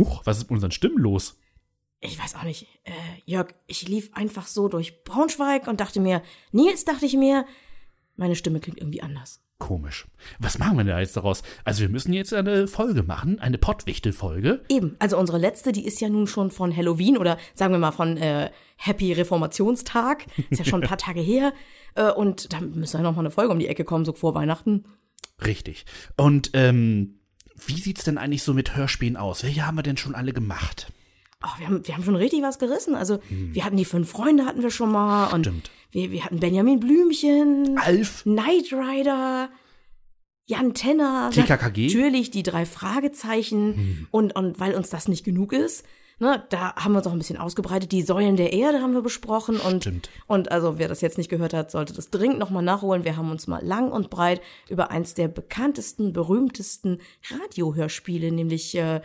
Huch, was ist mit unseren Stimmen los? Ich weiß auch nicht. Äh, Jörg, ich lief einfach so durch Braunschweig und dachte mir, Nils, dachte ich mir, meine Stimme klingt irgendwie anders. Komisch. Was machen wir denn jetzt daraus? Also wir müssen jetzt eine Folge machen, eine Pottwichtel-Folge. Eben, also unsere letzte, die ist ja nun schon von Halloween oder sagen wir mal von äh, Happy Reformationstag. Ist ja schon ein paar Tage her. Äh, und da müssen wir noch mal eine Folge um die Ecke kommen, so vor Weihnachten. Richtig. Und ähm, wie sieht's denn eigentlich so mit Hörspielen aus? Welche haben wir denn schon alle gemacht? Oh, wir, haben, wir haben schon richtig was gerissen. Also wir hatten die fünf Freunde hatten wir schon mal. Und Stimmt. Wir, wir hatten Benjamin Blümchen, Alf. Knight Rider, Jan Tenner. TKKG. Natürlich die drei Fragezeichen. Und, und weil uns das nicht genug ist, ne, da haben wir uns auch ein bisschen ausgebreitet. Die Säulen der Erde haben wir besprochen. Und, Stimmt. und also wer das jetzt nicht gehört hat, sollte das dringend nochmal nachholen. Wir haben uns mal lang und breit über eins der bekanntesten, berühmtesten Radiohörspiele, nämlich äh,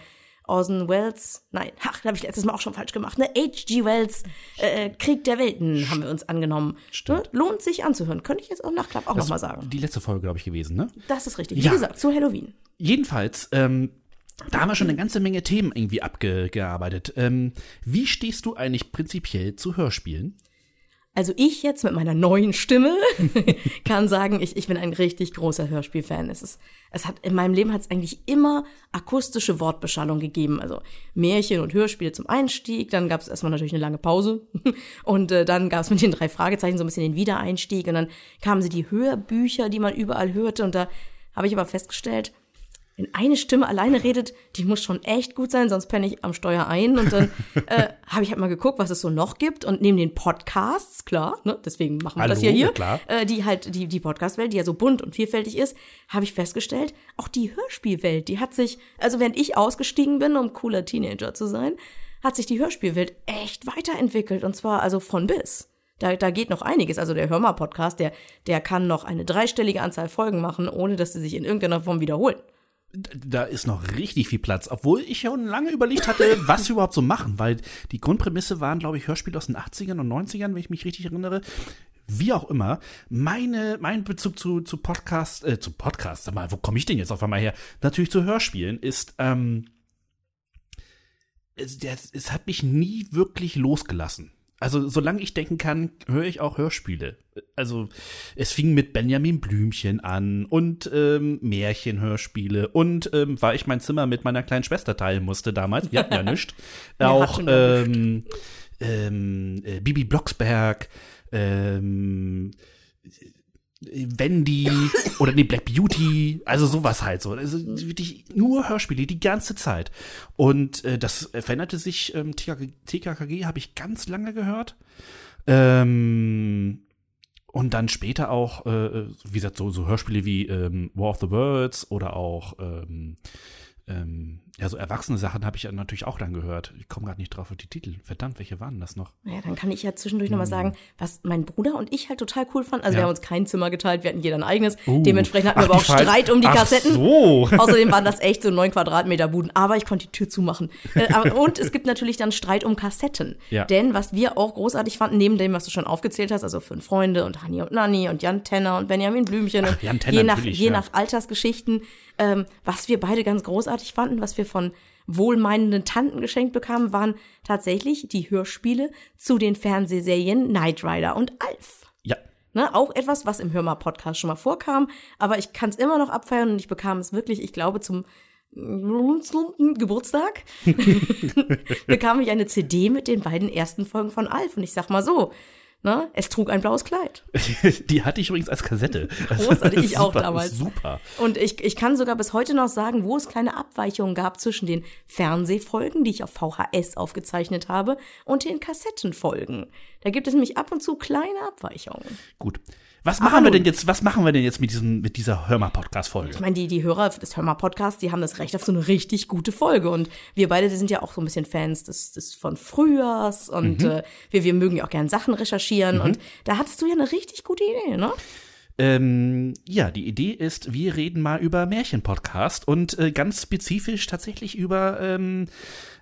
Orson Welles, nein, ach, da habe ich letztes Mal auch schon falsch gemacht, ne? H.G. Wells, äh, Krieg der Welten haben wir uns angenommen. Ne? Lohnt sich anzuhören. Könnte ich jetzt auch nach Klapp auch nochmal sagen. Die letzte Folge, glaube ich, gewesen, ne? Das ist richtig. Wie Ja. gesagt, zu Halloween. Jedenfalls, ähm, da haben wir schon eine ganze Menge Themen irgendwie abgearbeitet. Ähm, wie stehst du eigentlich prinzipiell zu Hörspielen? Also ich jetzt mit meiner neuen Stimme kann sagen, ich, ich bin ein richtig großer Hörspielfan. Es ist, es hat, in meinem Leben hat es eigentlich immer akustische Wortbeschallung gegeben. Also Märchen und Hörspiele zum Einstieg, dann gab es erstmal natürlich eine lange Pause und äh, dann gab es mit den drei Fragezeichen so ein bisschen den Wiedereinstieg und dann kamen sie die Hörbücher, die man überall hörte und da habe ich aber festgestellt, wenn eine Stimme alleine redet, die muss schon echt gut sein, sonst penne ich am Steuer ein. Und dann äh, habe ich halt mal geguckt, was es so noch gibt. Und neben den Podcasts, klar, ne, deswegen machen wir das ja Hallo, hier, klar. äh, die halt, die, die Podcast-Welt, die ja so bunt und vielfältig ist, habe ich festgestellt, auch die Hörspielwelt, die hat sich, also während ich ausgestiegen bin, um cooler Teenager zu sein, hat sich die Hörspielwelt echt weiterentwickelt. Und zwar also von bis. Da, da geht noch einiges. Also der Hörmer-Podcast, der, der kann noch eine dreistellige Anzahl Folgen machen, ohne dass sie sich in irgendeiner Form wiederholen. Da ist noch richtig viel Platz, obwohl ich schon lange überlegt hatte, was wir überhaupt so machen, weil die Grundprämisse waren, glaube ich, Hörspiele aus den 80ern und 90ern, wenn ich mich richtig erinnere. Wie auch immer, meine, mein Bezug zu, zu Podcast, äh, zu Podcast, sag mal, wo komme ich denn jetzt auf einmal her? Natürlich zu Hörspielen ist, ähm, es, der, es hat mich nie wirklich losgelassen. Also, solange ich denken kann, höre ich auch Hörspiele. Also, es fing mit Benjamin Blümchen an und ähm, Märchenhörspiele und ähm, war ich mein Zimmer mit meiner kleinen Schwester teilen musste damals. Wir hatten ja nichts. Auch ähm, ähm, äh, Bibi Blocksberg, ähm, Wendy oder nee, Black Beauty, also sowas halt so. Also wirklich nur Hörspiele die ganze Zeit. Und äh, das äh, veränderte sich, ähm, TKKG, TKKG habe ich ganz lange gehört. Ähm, und dann später auch, äh, wie gesagt, so, so Hörspiele wie ähm, War of the Worlds oder auch ähm, ähm, ja, so erwachsene Sachen habe ich ja natürlich auch dann gehört. Ich komme gerade nicht drauf auf die Titel. Verdammt, welche waren das noch? Naja, dann kann ich ja zwischendurch noch mal sagen, was mein Bruder und ich halt total cool fanden. Also Ja. wir haben uns kein Zimmer geteilt, wir hatten jeder ein eigenes. Uh. Dementsprechend hatten wir Ach, aber auch Fall- Streit um die Ach Kassetten. so. Außerdem waren das echt so neun Quadratmeter Buden. Aber ich konnte die Tür zumachen. Äh, und es gibt natürlich dann Streit um Kassetten. Ja. Denn was wir auch großartig fanden, neben dem, was du schon aufgezählt hast, also fünf Freunde und Hani und Nanni und Jan Tenner und Benjamin Blümchen. und Jan Tenner je nach, je ja. nach Altersgeschichten, ähm, was wir beide ganz großartig fanden, was wir von wohlmeinenden Tanten geschenkt bekamen, waren tatsächlich die Hörspiele zu den Fernsehserien Knight Rider und Alf. Ja. Ne, auch etwas, was im Hörmal-Podcast schon mal vorkam, aber ich kann es immer noch abfeiern und ich bekam es wirklich, ich glaube, zum Geburtstag bekam ich eine CD mit den beiden ersten Folgen von Alf und ich sag mal so, ne, es trug ein blaues Kleid. Die hatte ich übrigens als Kassette. Großartig, ich auch Super, damals. Super. Und ich, ich kann sogar bis heute noch sagen, wo es kleine Abweichungen gab zwischen den Fernsehfolgen, die ich auf VHS aufgezeichnet habe, und den Kassettenfolgen. Da gibt es nämlich ab und zu kleine Abweichungen. Gut. Was machen wir nun. denn jetzt, was machen wir denn jetzt mit, diesem, mit dieser Hörmer-Podcast-Folge? Ich meine, die, die Hörer des Hörmer-Podcasts, die haben das Recht auf so eine richtig gute Folge. Und wir beide sind ja auch so ein bisschen Fans des, des von Frühjahrs und Mhm. äh, wir, wir mögen ja auch gern Sachen recherchieren. Und da hattest du ja eine richtig gute Idee, ne? Ähm, ja, die Idee ist, wir reden mal über Märchen-Podcast und äh, ganz spezifisch tatsächlich über ähm,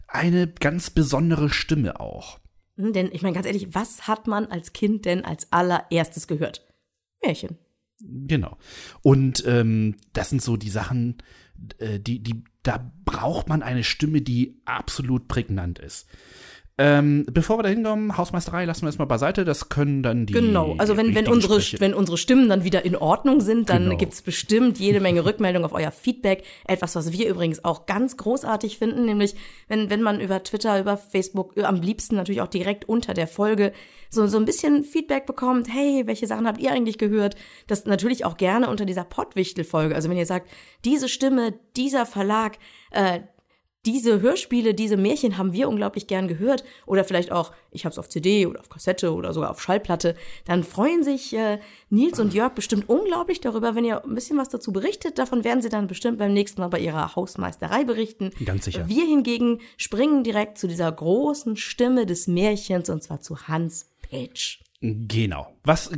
eine ganz besondere Stimme auch. Hm, Denn ich meine, ganz ehrlich, was hat man als Kind denn als allererstes gehört? Märchen. Genau. Und ähm, das sind so die Sachen, äh, die, die da braucht man eine Stimme, die absolut prägnant ist. Ähm, bevor wir da hinkommen, Hausmeisterei lassen wir erstmal beiseite. Das können dann die. Genau, also wenn, wenn, unsere, wenn unsere Stimmen dann wieder in Ordnung sind, dann Genau. gibt's bestimmt jede Menge Rückmeldung auf euer Feedback. Etwas, was wir übrigens auch ganz großartig finden, nämlich wenn, wenn man über Twitter, über Facebook, äh, am liebsten natürlich auch direkt unter der Folge so, so ein bisschen Feedback bekommt. Hey, welche Sachen habt ihr eigentlich gehört? Das natürlich auch gerne unter dieser Pottwichtel-Folge. Also wenn ihr sagt, diese Stimme, dieser Verlag, äh, diese Hörspiele, diese Märchen haben wir unglaublich gern gehört oder vielleicht auch, ich habe es auf CD oder auf Kassette oder sogar auf Schallplatte, dann freuen sich äh, Nils und Jörg bestimmt unglaublich darüber, wenn ihr ein bisschen was dazu berichtet. Davon werden sie dann bestimmt beim nächsten Mal bei ihrer Hausmeisterei berichten. Ganz sicher. Wir hingegen springen direkt zu dieser großen Stimme des Märchens und zwar zu Hans Petsch. Genau. Was,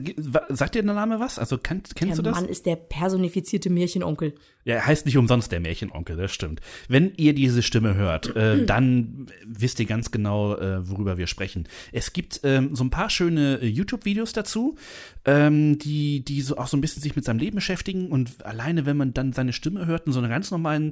sagt dir der Name was? Also kennst Der du das? Mann ist der personifizierte Märchenonkel. Ja, er heißt nicht umsonst der Märchenonkel, das stimmt. Wenn ihr diese Stimme hört, äh, dann wisst ihr ganz genau, äh, worüber wir sprechen. Es gibt ähm, so ein paar schöne äh, YouTube-Videos dazu, ähm, die, die so auch so ein bisschen sich mit seinem Leben beschäftigen und alleine, wenn man dann seine Stimme hört in so einer ganz normalen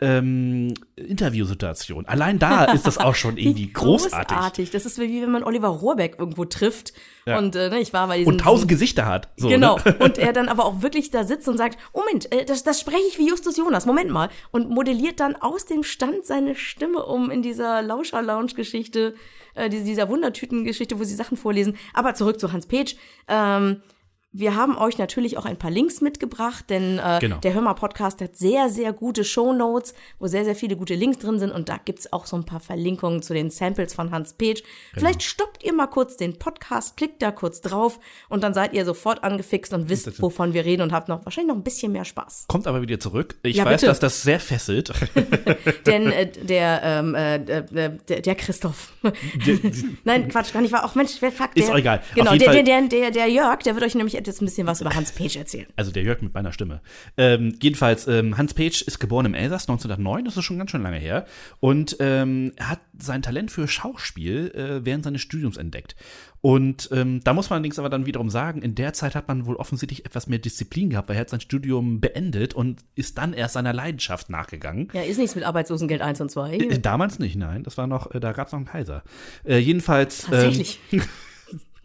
ähm, Interviewsituation, allein da ist das auch schon irgendwie Wie großartig. großartig. Das ist wie wenn man Oliver Rohrbeck irgendwo trifft. Ja. Und äh, ne, ich war bei diesem Und tausend Gesichter hat. So, Genau. Ne? Und er dann aber auch wirklich da sitzt und sagt, Moment, äh, das, das spreche ich wie Justus Jonas, Moment mal. Und modelliert dann aus dem Stand seine Stimme um in dieser Lauscher-Lounge-Geschichte, äh, diese- dieser Wundertüten-Geschichte, wo sie Sachen vorlesen. Aber zurück zu Hans Petsch. Ähm, wir haben euch natürlich auch ein paar Links mitgebracht, denn äh, Genau. der Hörmer Podcast hat sehr, sehr gute Shownotes, wo sehr, sehr viele gute Links drin sind und da gibt's auch so ein paar Verlinkungen zu den Samples von Hans Petsch. Vielleicht stoppt ihr mal kurz den Podcast, klickt da kurz drauf und dann seid ihr sofort angefixt und wisst, wovon wir reden und habt noch wahrscheinlich noch ein bisschen mehr Spaß. Kommt aber wieder zurück. Ich Ja, weiß, bitte. dass das sehr fesselt. Denn äh, der, ähm, äh, der, der Christoph. Nein, Quatsch, gar nicht wahr. Auch Mensch, wer fuck, der, Ist auch egal. Genau, der, der, der, der Jörg, der wird euch nämlich jetzt ein bisschen was über Hans Petsch erzählen. Also der Jörg mit meiner Stimme. Ähm, jedenfalls, ähm, Hans Petsch ist geboren im Elsass 1909, das ist schon ganz schön lange her. Und ähm, er hat sein Talent für Schauspiel äh, während seines Studiums entdeckt. Und ähm, da muss man allerdings aber dann wiederum sagen, in der Zeit hat man wohl offensichtlich etwas mehr Disziplin gehabt, weil er hat sein Studium beendet und ist dann erst seiner Leidenschaft nachgegangen. Ja, ist nichts mit Arbeitslosengeld 1 und 2. Äh, Damals nicht, nein, das war noch, äh, da gab es noch einen Kaiser. Äh, jedenfalls. Ähm, Tatsächlich.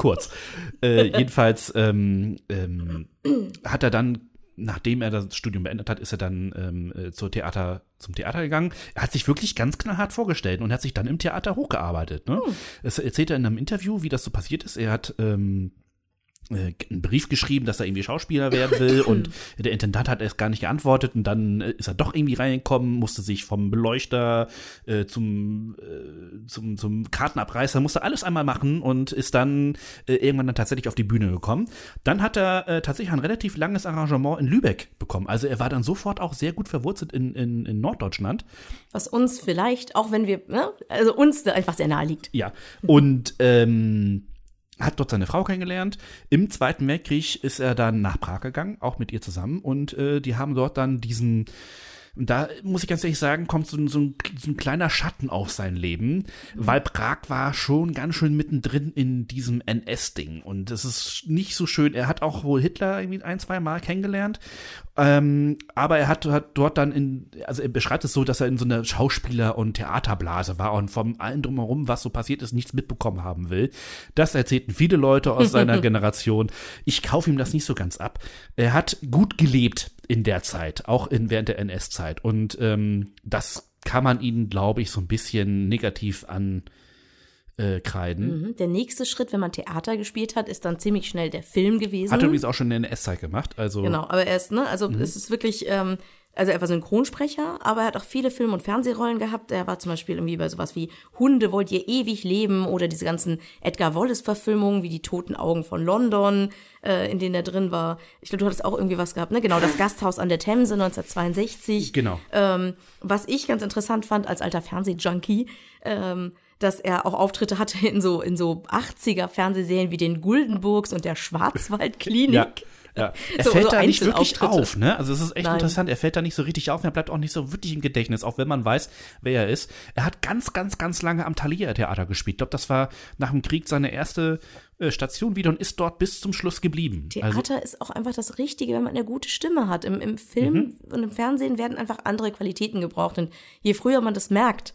kurz. Äh, jedenfalls ähm, ähm, hat er dann, nachdem er das Studium beendet hat, ist er dann ähm, äh, zur Theater, zum Theater gegangen. Er hat sich wirklich ganz knallhart vorgestellt und hat sich dann im Theater hochgearbeitet. Ne? Das erzählt er in einem Interview, wie das so passiert ist. Er hat ähm, äh, einen Brief geschrieben, dass er irgendwie Schauspieler werden will und der Intendant hat erst gar nicht geantwortet und dann äh, ist er doch irgendwie reingekommen, musste sich vom Beleuchter äh, zum, äh, zum, zum Kartenabreißer, musste alles einmal machen und ist dann äh, irgendwann dann tatsächlich auf die Bühne gekommen. Dann hat er äh, tatsächlich ein relativ langes Arrangement in Lübeck bekommen. Also er war dann sofort auch sehr gut verwurzelt in, in, in Norddeutschland. Was uns vielleicht, auch wenn wir, ne, also uns einfach sehr nahe liegt. Ja, und ähm, hat dort seine Frau kennengelernt. Im Zweiten Weltkrieg ist er dann nach Prag gegangen, auch mit ihr zusammen. Und äh, die haben dort dann diesen, und da muss ich ganz ehrlich sagen, kommt so, ein- so, ein, so ein kleiner Schatten auf sein Leben, weil Prag war schon ganz schön mittendrin in diesem NS-Ding. Und es ist nicht so schön. Er hat auch wohl Hitler irgendwie ein, zwei Mal kennengelernt. Ähm, aber er hat, hat dort dann in, also er beschreibt es so, dass er in so einer Schauspieler- und Theaterblase war und vom allen drumherum, was so passiert ist, nichts mitbekommen haben will. Das erzählten viele Leute aus seiner Generation. Ich kaufe ihm das nicht so ganz ab. Er hat gut gelebt in der Zeit, auch in, während der NS-Zeit. Und ähm, das kann man ihn, glaube ich, so ein bisschen negativ ankreiden. Äh, kreiden. Mhm. Der nächste Schritt, wenn man Theater gespielt hat, ist dann ziemlich schnell der Film gewesen. Hat übrigens auch schon in der NS-Zeit gemacht. Also Genau, aber er ist, ne, also Mhm. es ist wirklich, ähm, also er war Synchronsprecher, aber er hat auch viele Film- und Fernsehrollen gehabt. Er war zum Beispiel irgendwie bei sowas wie Hunde wollt ihr ewig leben oder diese ganzen Edgar Wallace-Verfilmungen wie die Toten Augen von London, äh, in denen er drin war. Ich glaube, du hattest auch irgendwie was gehabt, ne? Genau, das Gasthaus an der Themse 1962. Genau. Ähm, was ich ganz interessant fand als alter Fernsehjunkie, ähm, dass er auch Auftritte hatte in so, in so 80er Fernsehserien wie den Guldenburgs und der Schwarzwaldklinik. Ja. Ja. Er So- fällt so da nicht wirklich Einzelauftritte. auf, ne? Also es ist echt Nein. interessant, er fällt da nicht so richtig auf, und er bleibt auch nicht so wirklich im Gedächtnis, auch wenn man weiß, wer er ist. Er hat ganz, ganz, ganz lange am Thalia-Theater gespielt. Ich glaube, das war nach dem Krieg seine erste äh, Station wieder und ist dort bis zum Schluss geblieben. Theater Also, ist auch einfach das Richtige, wenn man eine gute Stimme hat. Im, im Film Mhm. und im Fernsehen werden einfach andere Qualitäten gebraucht. Und je früher man das merkt,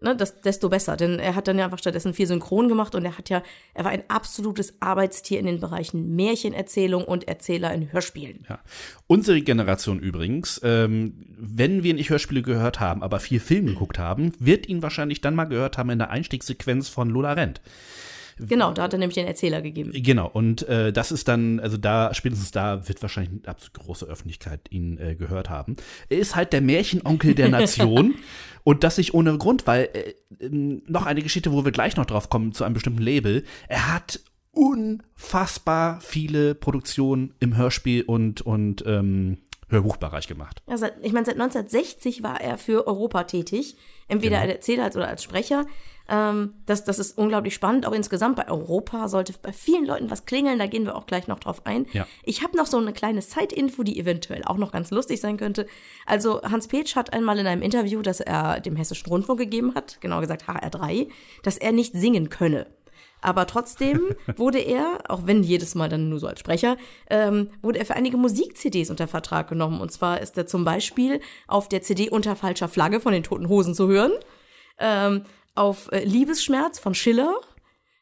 ne, das, desto besser. Denn er hat dann ja einfach stattdessen viel Synchron gemacht und er hat ja, er war ein absolutes Arbeitstier in den Bereichen Märchenerzählung und Erzähler in Hörspielen. ja. Unsere Generation übrigens, ähm, wenn wir nicht Hörspiele gehört haben, aber viel Film geguckt haben, wird ihn wahrscheinlich dann mal gehört haben in der Einstiegssequenz von Lola Rent. Genau, da hat er nämlich den Erzähler gegeben. Genau, und äh, das ist dann, also da, spätestens da wird wahrscheinlich eine absolut große Öffentlichkeit ihn äh, gehört haben. Er ist halt der Märchenonkel der Nation und das nicht ohne Grund, weil äh, ähm, noch eine Geschichte, wo wir gleich noch drauf kommen, zu einem bestimmten Label. Er hat unfassbar viele Produktionen im Hörspiel und, und ähm, Hörbuchbereich gemacht. Seit, ich meine, seit 1960 war er für Europa tätig, entweder Genau. als Erzähler als- oder als Sprecher. Ähm, das, das ist unglaublich spannend. Auch insgesamt bei Europa sollte bei vielen Leuten was klingeln. Da gehen wir auch gleich noch drauf ein. Ja. Ich habe noch so eine kleine Side-Info, die eventuell auch noch ganz lustig sein könnte. Also Hans Petsch hat einmal in einem Interview, das er dem Hessischen Rundfunk gegeben hat, genau gesagt HR3, dass er nicht singen könne. Aber trotzdem wurde er, auch wenn jedes Mal dann nur so als Sprecher, ähm, wurde er für einige Musik-CDs unter Vertrag genommen. Und zwar ist er zum Beispiel auf der CD unter falscher Flagge von den Toten Hosen zu hören, ähm, auf äh, Liebesschmerz von Schiller.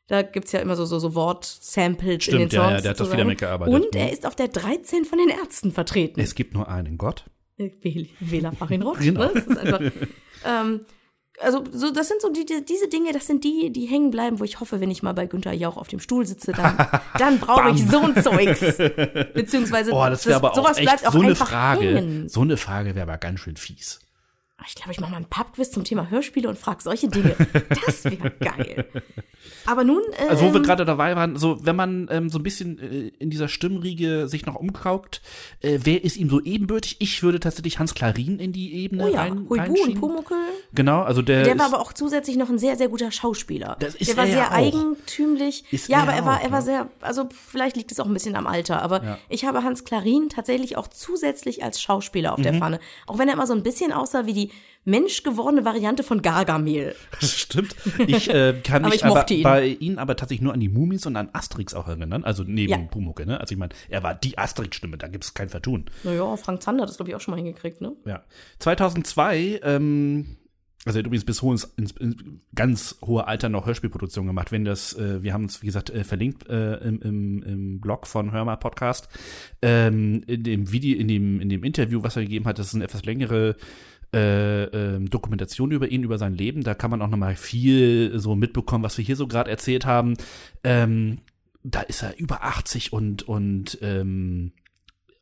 Da gibt's ja immer so, so, so Wort-Samples in den Stimmt, Songs. ja, ja, der hat das wieder mitgearbeitet. Und Mhm. er ist auf der 13 von den Ärzten vertreten. Es gibt nur einen Gott. Äh, Wähl- Wähler Farin Rott. Genau. Ne? Das ist einfach, ähm, also so, das sind so die, die, diese Dinge, das sind die, die hängen bleiben, wo ich hoffe, wenn ich mal bei Günther Jauch auf dem Stuhl sitze, dann, dann brauche ich so ein Zeugs. Beziehungsweise Oh, das wäre aber sowas bleibt auch so eine einfach Frage. hängen. So eine Frage wäre aber ganz schön fies. Ich glaube, ich mache mal einen Pubquiz zum Thema Hörspiele und frage solche Dinge. Das wäre geil. Aber nun, ähm, Also wo wir gerade dabei waren, so wenn man ähm, so ein bisschen äh, in dieser Stimmriege sich noch umkaukt, äh, wer ist ihm so ebenbürtig? Ich würde tatsächlich Hans Klarin in die Ebene oh ja, rein, Huibu und. Pumuckel. Genau, also der, Der ist, war aber auch zusätzlich noch ein sehr, sehr guter Schauspieler. Das ist der war er sehr auch. eigentümlich. Ist ja, er aber er war, auch, er war ja. sehr, also vielleicht liegt es auch ein bisschen am Alter, aber Ja. ich habe Hans Klarin tatsächlich auch zusätzlich als Schauspieler auf der Mhm. Pfanne. Auch wenn er immer so ein bisschen aussah wie die menschgewordene Variante von Gargamel. das stimmt. Ich äh, kann Aber mich ich aber mochte ihn. bei ihm aber tatsächlich nur an die Mumis und an Asterix auch erinnern, also neben Ja. Pumuckel, ne? Also ich meine, er war die Asterix-Stimme, da gibt es kein Vertun. Naja, Frank Zander hat das, glaube ich, auch schon mal hingekriegt, ne? Ja. 2002, ähm, also er hat übrigens bis hohes, ins, ins ganz hohe Alter noch Hörspielproduktion gemacht. Wenn das, äh, wir haben es, wie gesagt, äh, verlinkt äh, im, im, im Blog von Hörmer Podcast. Ähm, in dem Video, in dem, in dem Interview, was er gegeben hat, das ist eine etwas längere äh, ähm, Dokumentation über ihn, über sein Leben. Da kann man auch noch mal viel so mitbekommen, was wir hier so gerade erzählt haben. Ähm, da ist er über 80 und, und ähm,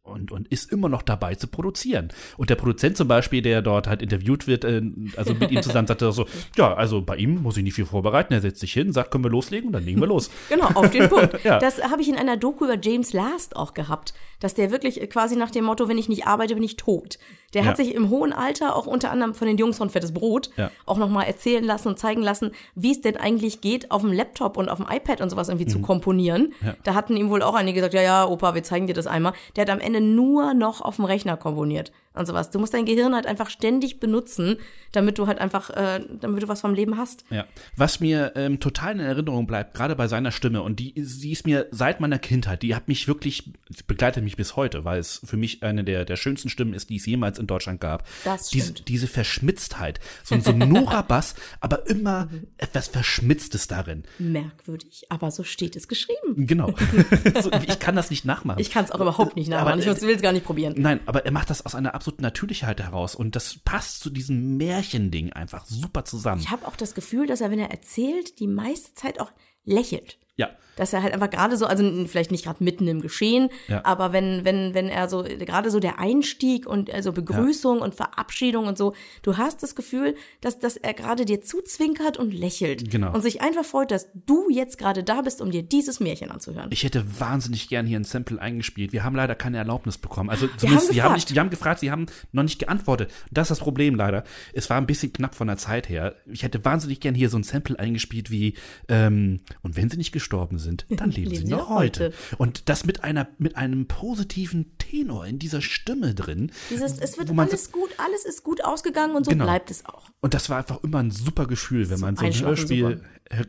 und, und ist immer noch dabei zu produzieren. Und der Produzent zum Beispiel, der dort halt interviewt wird, äh, also mit ihm zusammen, sagt er so, ja, also bei ihm muss ich nicht viel vorbereiten, er setzt sich hin, sagt, können wir loslegen und dann legen wir los. Genau, auf den Punkt. Ja. Das habe ich in einer Doku über James Last auch gehabt, dass der wirklich quasi nach dem Motto, wenn ich nicht arbeite, bin ich tot. Der hat Ja. sich im hohen Alter auch unter anderem von den Jungs von Fettes Brot Ja. auch nochmal erzählen lassen und zeigen lassen, wie es denn eigentlich geht, auf dem Laptop und auf dem iPad und sowas irgendwie zu komponieren. Mhm. Ja. Da hatten ihm wohl auch einige gesagt, ja, ja, Opa, wir zeigen dir das einmal. Der hat am Ende nur noch auf dem Rechner komponiert und sowas. Du musst dein Gehirn halt einfach ständig benutzen, damit du halt einfach, äh, damit du was vom Leben hast. Ja. Was mir ähm, total in Erinnerung bleibt, gerade bei seiner Stimme, und die, sie ist mir seit meiner Kindheit, die hat mich wirklich, begleitet mich bis heute, weil es für mich eine der, der schönsten Stimmen ist, die es jemals in Deutschland gab. Das diese, stimmt. diese Verschmitztheit, so ein sonorer Bass, aber immer etwas Verschmitztes darin. Merkwürdig, aber so steht es geschrieben. Genau. so, ich kann das nicht nachmachen. Ich kann es auch überhaupt nicht Aber, nachmachen. Ich äh, will es gar nicht probieren. Nein, aber er macht das aus einer absoluten Natürlichkeit heraus und das passt zu diesem Märchending einfach super zusammen. Ich habe auch das Gefühl, dass er, wenn er erzählt, die meiste Zeit auch lächelt. Ja. Dass er halt einfach gerade so, also vielleicht nicht gerade mitten im Geschehen, Ja. aber wenn, wenn, wenn er so, gerade so der Einstieg und also Begrüßung und Verabschiedung und so, du hast das Gefühl, dass, dass er gerade dir zuzwinkert und lächelt. Genau. Und sich einfach freut, dass du jetzt gerade da bist, um dir dieses Märchen anzuhören. Ich hätte wahnsinnig gern hier ein Sample eingespielt. Wir haben leider keine Erlaubnis bekommen. Also zumindest, haben wir haben gefragt. nicht, wir haben gefragt, sie haben noch nicht geantwortet. Das ist das Problem leider. Es war ein bisschen knapp von der Zeit her. Ich hätte wahnsinnig gern hier so ein Sample eingespielt wie, ähm, und wenn sie nicht gestorben sind, dann leben, Leben sie noch heute. heute. Und das mit einer mit einem positiven Tenor in dieser Stimme drin. Dieses, es wird alles gut, alles ist gut ausgegangen und so Genau. bleibt es auch. Und das war einfach immer ein super Gefühl, wenn man so ein Hörspiel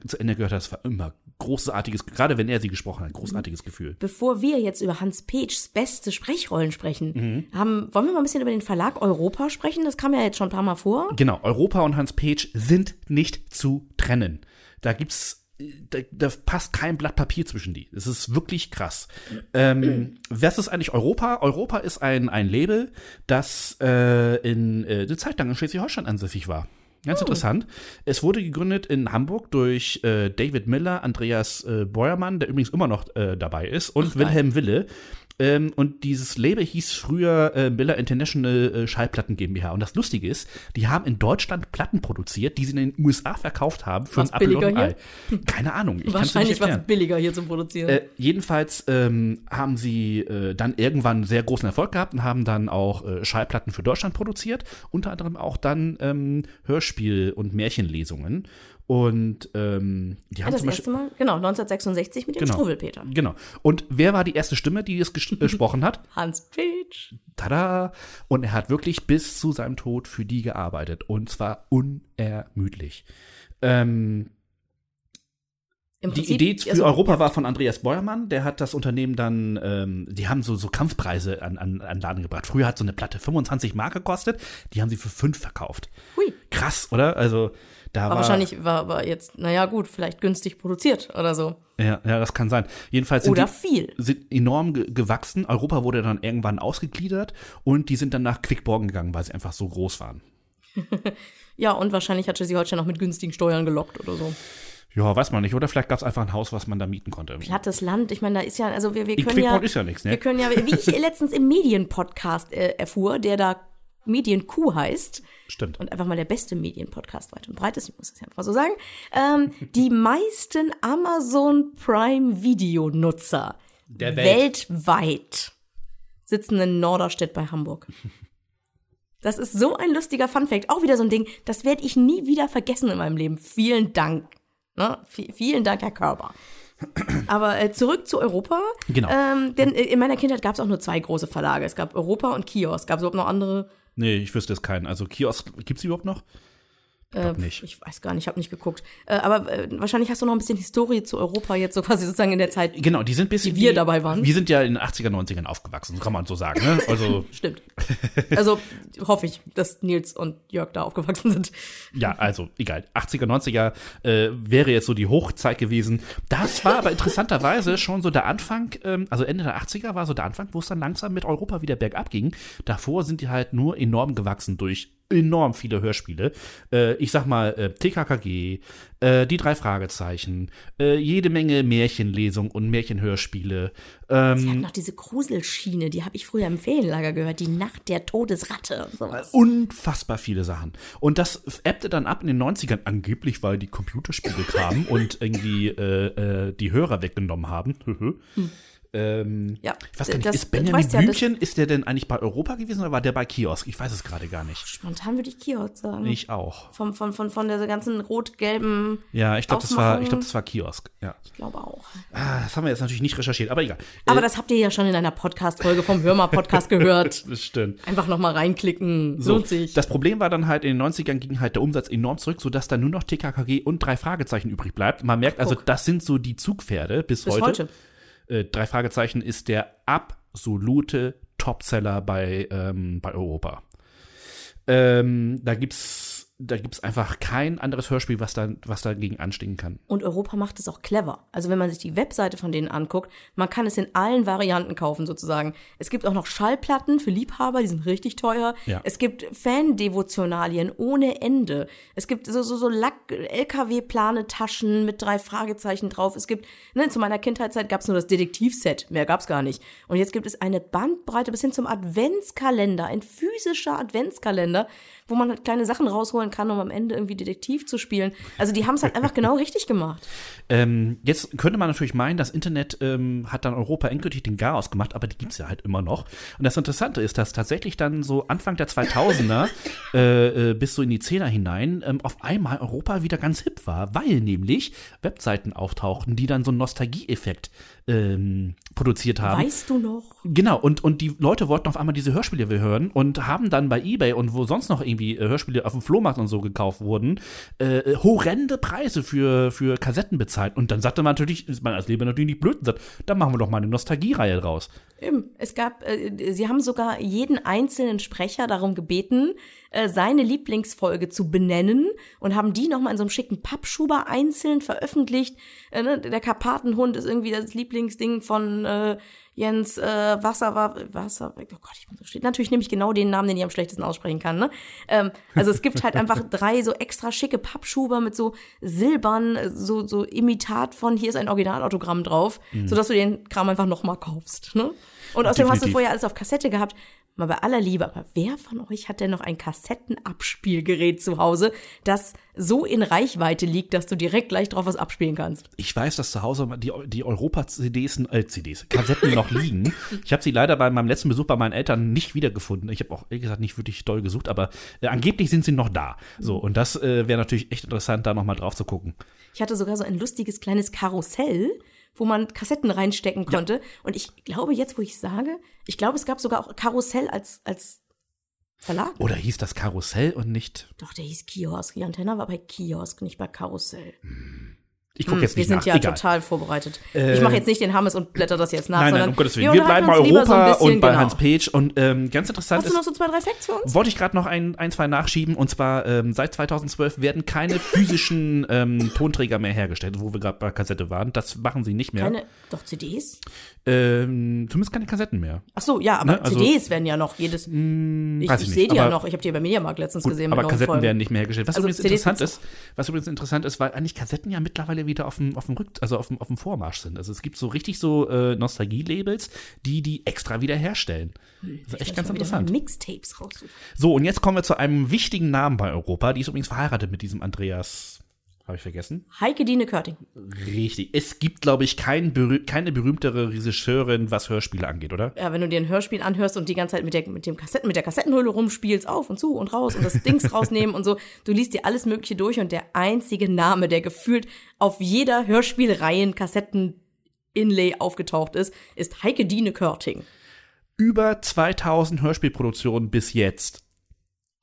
zu Ende gehört hat. Das war immer großartiges, gerade wenn er sie gesprochen hat, großartiges Gefühl. Bevor wir jetzt über Hans Petschs beste Sprechrollen sprechen, Mhm. haben, wollen wir mal ein bisschen über den Verlag Europa sprechen? Das kam ja jetzt schon ein paar Mal vor. Genau, Europa und Hans Page sind nicht zu trennen. Da gibt's da, da passt kein Blatt Papier zwischen die. Das ist wirklich krass. Ähm, was ist eigentlich Europa? Europa ist ein, ein Label, das äh, in äh, eine Zeit lang in Schleswig-Holstein ansässig war. Ganz interessant. Es wurde gegründet in Hamburg durch äh, David Miller, Andreas äh, Beuermann, der übrigens immer noch äh, dabei ist, und geil. Wilhelm Wille. Ähm, und dieses Label hieß früher äh, Miller International äh, Schallplatten GmbH. Und das Lustige ist, die haben in Deutschland Platten produziert, die sie in den USA verkauft haben für Was ein Apfel und ein Ei. Keine Ahnung. Ich Wahrscheinlich erklären. billiger hier zu produzieren. Äh, jedenfalls ähm, haben sie äh, dann irgendwann sehr großen Erfolg gehabt und haben dann auch äh, Schallplatten für Deutschland produziert, unter anderem auch dann ähm, Hörspiel- und Märchenlesungen. Und ähm, die haben das zum erste Beispiel. Mal, genau, 1966 mit dem Genau. Struwwelpeter. Genau. Und wer war die erste Stimme, die es ges- gesprochen hat? Hans Petsch. Tada! Und er hat wirklich bis zu seinem Tod für die gearbeitet. Und zwar unermüdlich. Ähm, Die Prinzip- Idee für also, Europa war von Andreas Beuermann. Der hat das Unternehmen dann, ähm, die haben so, so Kampfpreise an, an, an Laden gebracht. Früher hat so eine Platte 25 Mark gekostet. Die haben sie für 5 verkauft. Hui. Krass, oder? Also, da Aber war. wahrscheinlich war, war jetzt, naja, gut, vielleicht günstig produziert oder so. Ja, ja, das kann sein. Jedenfalls sind Oder die, viel. sind enorm ge gewachsen. Europa wurde dann irgendwann ausgegliedert und die sind dann nach Quickborgen gegangen, weil sie einfach so groß waren. Ja, und wahrscheinlich hat Schleswig-Holstein noch mit günstigen Steuern gelockt oder so. Ja, weiß man nicht. Oder vielleicht gab es einfach ein Haus, was man da mieten konnte. Plattes Land, ich meine, da ist ja, also wir, wir In können ja, Quickborn ist ja nichts, wir ne? können ja, wie ich letztens im Medienpodcast äh, erfuhr, der da Medienkuh heißt Stimmt. und einfach mal der beste Medienpodcast weit und breit ist, ich muss das ja einfach so sagen, ähm, die meisten Amazon Prime Videonutzer Der Welt. weltweit sitzen in Norderstedt bei Hamburg. Das ist so ein lustiger Funfact. Auch wieder so ein Ding, das werde ich nie wieder vergessen in meinem Leben. Vielen Dank. Ne? Vielen Dank, Herr Körber. Aber äh, zurück zu Europa. Genau. Ähm, denn äh, in meiner Kindheit gab es auch nur zwei große Verlage. Es gab Europa und Kiosk. Gab es überhaupt noch andere? Nee, ich wüsste es keinen. Also Kiosk, gibt's die überhaupt noch? Äh, nicht. Ich weiß gar nicht, ich habe nicht geguckt. Äh, aber äh, wahrscheinlich hast du noch ein bisschen Historie zu Europa jetzt so quasi sozusagen in der Zeit. Genau, die sind bis Die wir dabei waren. Wir sind ja in den 80er, 90ern aufgewachsen, kann man so sagen. Ne? Also, Stimmt. Also hoffe ich, dass Nils und Jörg da aufgewachsen sind. ja, also egal. 80er, 90er äh, wäre jetzt so die Hochzeit gewesen. Das war aber interessanterweise schon so der Anfang, ähm, also Ende der 80er war so der Anfang, wo es dann langsam mit Europa wieder bergab ging. Davor sind die halt nur enorm gewachsen durch enorm viele Hörspiele. Äh, ich sag mal, äh, TKKG, äh, die drei Fragezeichen, äh, jede Menge Märchenlesung und Märchenhörspiele. Ähm, Sie hatten noch diese Gruselschiene, die habe ich früher im Ferienlager gehört, die Nacht der Todesratte und sowas. unfassbar viele Sachen. Und das ebbte dann ab in den 90ern, angeblich, weil die Computerspiele kamen und irgendwie äh, äh, die Hörer weggenommen haben. Ähm, Ja, ich weiß gar nicht, das- ist Benjamin weißt ja, Blümchen, ist der denn eigentlich bei Europa gewesen oder war der bei Kiosk? Ich weiß es gerade gar nicht. Spontan würde ich Kiosk sagen. Ich auch. Von, von, von, von der ganzen rot-gelben, Ja, ich glaube, das war, ich glaube, das war Kiosk. Ja. ich glaube auch. Ah, das haben wir jetzt natürlich nicht recherchiert, aber egal. Aber Äh, das habt ihr ja schon in einer Podcast-Folge vom Hörmer-Podcast gehört. das stimmt. Einfach nochmal reinklicken. So, Lohnt sich. Das Problem war dann halt, in den 90ern ging halt der Umsatz enorm zurück, sodass dann nur noch TKKG und drei Fragezeichen übrig bleibt. Man merkt also, guck. das sind so die Zugpferde bis, Bis heute. heute. Äh, drei Fragezeichen ist der absolute Topseller bei, ähm, bei Europa. Ähm, da gibt's da gibt's einfach kein anderes Hörspiel, was da, was dagegen anstehen kann. Und Europa macht es auch clever. Also wenn man sich die Webseite von denen anguckt, man kann es in allen Varianten kaufen sozusagen. Es gibt auch noch Schallplatten für Liebhaber, die sind richtig teuer. Ja. Es gibt Fan-Devotionalien ohne Ende. Es gibt so, so, so LKW-Planetaschen mit drei Fragezeichen drauf. Es gibt, ne, zu meiner Kindheitszeit gab es nur das Detektivset, mehr gab es gar nicht. Und jetzt gibt es eine Bandbreite bis hin zum Adventskalender, ein physischer Adventskalender wo man halt kleine Sachen rausholen kann, um am Ende irgendwie Detektiv zu spielen. Also die haben es halt einfach genau richtig gemacht. Ähm, jetzt könnte man natürlich meinen, das Internet ähm, hat dann Europa endgültig den Garaus gemacht, aber die gibt's ja halt immer noch. Und das Interessante ist, dass tatsächlich dann so Anfang der 2000er äh, äh, bis so in die 10er hinein ähm, auf einmal Europa wieder ganz hip war, weil nämlich Webseiten auftauchten, die dann so einen Nostalgie-Effekt ähm, produziert haben. Weißt du noch? Genau, und, und die Leute wollten auf einmal diese Hörspiele hören und haben dann bei Ebay und wo sonst noch irgendwie äh, Hörspiele auf dem Flohmarkt und so gekauft wurden, äh, horrende Preise für, für Kassetten bezahlt. Und dann sagte man natürlich, ist man als Leber natürlich nicht blöd und sagt, dann machen wir doch mal eine Nostalgie-Reihe draus. Es gab, äh, sie haben sogar jeden einzelnen Sprecher darum gebeten, äh, seine Lieblingsfolge zu benennen und haben die nochmal in so einem schicken Pappschuber einzeln veröffentlicht. Äh, ne? Der Karpatenhund ist irgendwie das Lieblingsding von äh, Jens äh, Wasser war Wasser. Oh Gott, ich bin so steht. Natürlich nehme ich genau den Namen, den ich am schlechtesten aussprechen kann. Ne? Ähm, also es gibt halt einfach drei so extra schicke Pappschuber mit so silbern, so so Imitat von hier ist ein Originalautogramm drauf, mhm. sodass du den Kram einfach nochmal kaufst. Ne? Und außerdem hast du vorher alles auf Kassette gehabt mal bei aller Liebe, aber wer von euch hat denn noch ein Kassettenabspielgerät zu Hause, das so in Reichweite liegt, dass du direkt gleich drauf was abspielen kannst? Ich weiß, dass zu Hause die, die Europa-CDs, äh, CDs, Kassetten noch liegen. Ich habe sie leider bei meinem letzten Besuch bei meinen Eltern nicht wiedergefunden. Ich habe auch, ehrlich gesagt, nicht wirklich doll gesucht, aber äh, angeblich sind sie noch da. So, und das äh, wäre natürlich echt interessant, da nochmal drauf zu gucken. Ich hatte sogar so ein lustiges kleines Karussell wo man Kassetten reinstecken konnte. Ja. Und ich glaube jetzt, wo ich sage, ich glaube, es gab sogar auch Karussell als, als Verlag. Oder hieß das Karussell und nicht? Doch, der hieß Kiosk. Die Antenne war bei Kiosk, nicht bei Karussell. Hm. Ich gucke hm, jetzt nicht Wir sind ja Egal. total vorbereitet. Äh, ich mache jetzt nicht den Hammes und blätter das jetzt nach. Nein, nein, um Gottes Willen. Wir, wir bleiben bei Europa so und bei genau. Hans Page. Und ähm, ganz interessant Hast du noch so zwei, drei Facts für uns? Wollte ich gerade noch ein, ein, zwei nachschieben. Und zwar ähm, seit 2012 werden keine physischen ähm, Tonträger mehr hergestellt, wo wir gerade bei Kassette waren. Das machen sie nicht mehr. Keine, doch CDs? Ähm, zumindest keine Kassetten mehr. Ach so, ja, aber ne? also, CDs werden ja noch jedes. Mh, hm, ich, ich sehe die ja noch. Ich habe die bei Mediamarkt letztens gut, gesehen. Aber Kassetten werden nicht mehr hergestellt. Was also übrigens interessant ist, was übrigens interessant ist, weil eigentlich Kassetten ja mittlerweile wieder auf dem, auf dem Rücken also auf dem, auf dem Vormarsch sind. Also es gibt so richtig so äh, Nostalgie-Labels, die die extra wieder herstellen. Das ist echt ganz interessant. Mixtapes raussuchen. So, und jetzt kommen wir zu einem wichtigen Namen bei Europa. Die ist übrigens verheiratet mit diesem Andreas habe ich vergessen? Heike Dine Körting. Richtig. Es gibt, glaube ich, kein berüh keine berühmtere Regisseurin, was Hörspiele angeht, oder? Ja, wenn du dir ein Hörspiel anhörst und die ganze Zeit mit der, mit dem Kassetten, mit der Kassettenhülle rumspielst, auf und zu und raus und das Dings rausnehmen und so, du liest dir alles Mögliche durch und der einzige Name, der gefühlt auf jeder Hörspielreihen Kassetten-Inlay aufgetaucht ist, ist Heike Dine Körting. Über 2000 Hörspielproduktionen bis jetzt.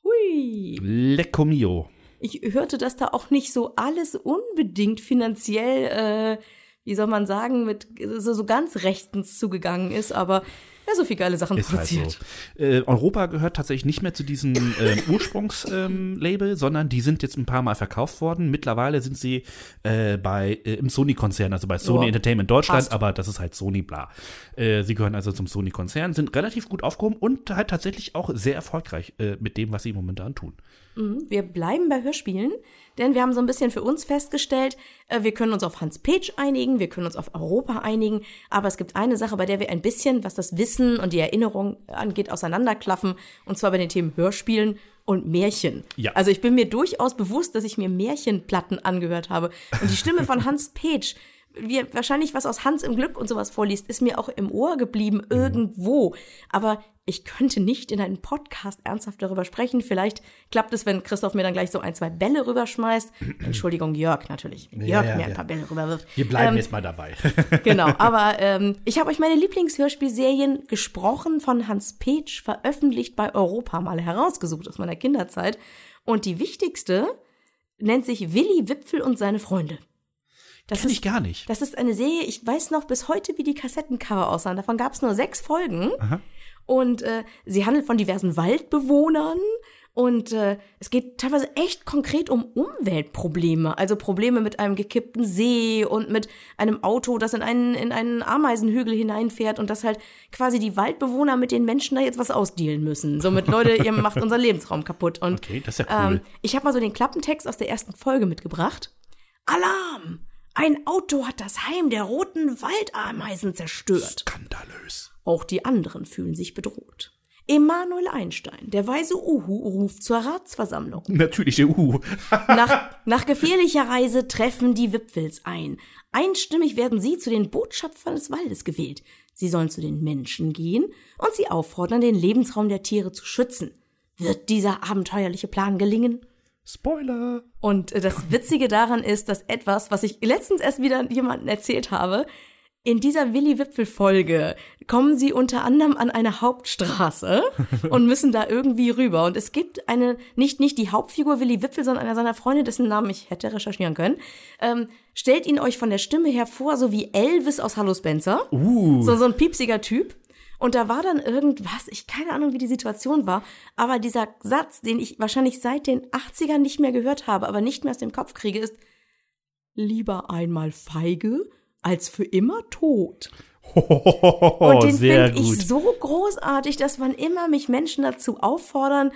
Hui. Lecco mio ich hörte, dass da auch nicht so alles unbedingt finanziell, äh, wie soll man sagen, mit so, so ganz rechtens zugegangen ist, aber ja, so viele geile Sachen ist produziert. Halt so. äh, Europa gehört tatsächlich nicht mehr zu diesem äh, Ursprungslabel, ähm, sondern die sind jetzt ein paar Mal verkauft worden. Mittlerweile sind sie äh, bei äh, im Sony-Konzern, also bei Sony oh, Entertainment Deutschland, passt. aber das ist halt Sony bla. Äh, sie gehören also zum Sony-Konzern, sind relativ gut aufgehoben und halt tatsächlich auch sehr erfolgreich äh, mit dem, was sie momentan tun. Mhm. Wir bleiben bei Hörspielen, denn wir haben so ein bisschen für uns festgestellt, äh, wir können uns auf Hans Page einigen, wir können uns auf Europa einigen, aber es gibt eine Sache, bei der wir ein bisschen, was das Wissen und die Erinnerung angeht, auseinanderklaffen, und zwar bei den Themen Hörspielen und Märchen. Ja. Also ich bin mir durchaus bewusst, dass ich mir Märchenplatten angehört habe. Und die Stimme von Hans Page wie wahrscheinlich was aus Hans im Glück und sowas vorliest, ist mir auch im Ohr geblieben mhm. irgendwo. Aber ich könnte nicht in einem Podcast ernsthaft darüber sprechen. Vielleicht klappt es, wenn Christoph mir dann gleich so ein, zwei Bälle rüberschmeißt. Entschuldigung, Jörg natürlich. Wenn Jörg ja, mir ein paar Bälle rüberwirft. Wir bleiben ähm, jetzt mal dabei. genau, aber ähm, ich habe euch meine Lieblingshörspielserien gesprochen von Hans Petsch, veröffentlicht bei Europa mal herausgesucht aus meiner Kinderzeit. Und die wichtigste nennt sich Willi Wipfel und seine Freunde. Das Kenn ist, ich gar nicht. Das ist eine Serie, ich weiß noch bis heute, wie die Kassettencover aussahen. Davon gab es nur sechs Folgen. Aha. Und äh, sie handelt von diversen Waldbewohnern. Und äh, es geht teilweise echt konkret um Umweltprobleme. Also Probleme mit einem gekippten See und mit einem Auto, das in einen, in einen Ameisenhügel hineinfährt und dass halt quasi die Waldbewohner mit den Menschen da jetzt was ausdealen müssen. Somit, Leute, ihr macht unseren Lebensraum kaputt. Und, okay, das ist ja cool. Ähm, ich habe mal so den Klappentext aus der ersten Folge mitgebracht. Alarm! Ein Auto hat das Heim der roten Waldameisen zerstört. Skandalös. Auch die anderen fühlen sich bedroht. Emanuel Einstein, der weise Uhu, ruft zur Ratsversammlung. Natürlich der Uhu. Nach, nach gefährlicher Reise treffen die Wipfels ein. Einstimmig werden sie zu den Botschaftern des Waldes gewählt. Sie sollen zu den Menschen gehen und sie auffordern, den Lebensraum der Tiere zu schützen. Wird dieser abenteuerliche Plan gelingen? Spoiler. Und das Witzige daran ist, dass etwas, was ich letztens erst wieder jemandem erzählt habe, in dieser Willi-Wipfel-Folge kommen sie unter anderem an eine Hauptstraße und müssen da irgendwie rüber. Und es gibt eine, nicht, nicht die Hauptfigur Willi Wipfel, sondern einer seiner Freunde, dessen Namen ich hätte recherchieren können. Ähm, stellt ihn euch von der Stimme her vor, so wie Elvis aus Hallo Spencer. Uh. So, so ein piepsiger Typ. Und da war dann irgendwas, ich keine Ahnung, wie die Situation war, aber dieser Satz, den ich wahrscheinlich seit den 80ern nicht mehr gehört habe, aber nicht mehr aus dem Kopf kriege, ist lieber einmal feige als für immer tot. Und den finde ich so großartig, dass wann immer mich Menschen dazu auffordern,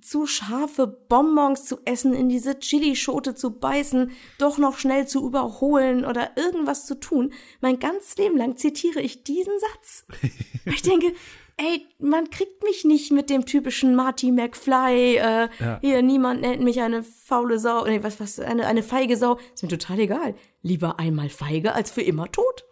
zu scharfe Bonbons zu essen, in diese Chilischote zu beißen, doch noch schnell zu überholen oder irgendwas zu tun. Mein ganzes Leben lang zitiere ich diesen Satz. ich denke, ey, man kriegt mich nicht mit dem typischen Marty McFly, äh, Ja. hier, niemand nennt mich eine faule Sau, nee, was, was, eine, eine feige Sau. Ist mir total egal. Lieber einmal feige als für immer tot.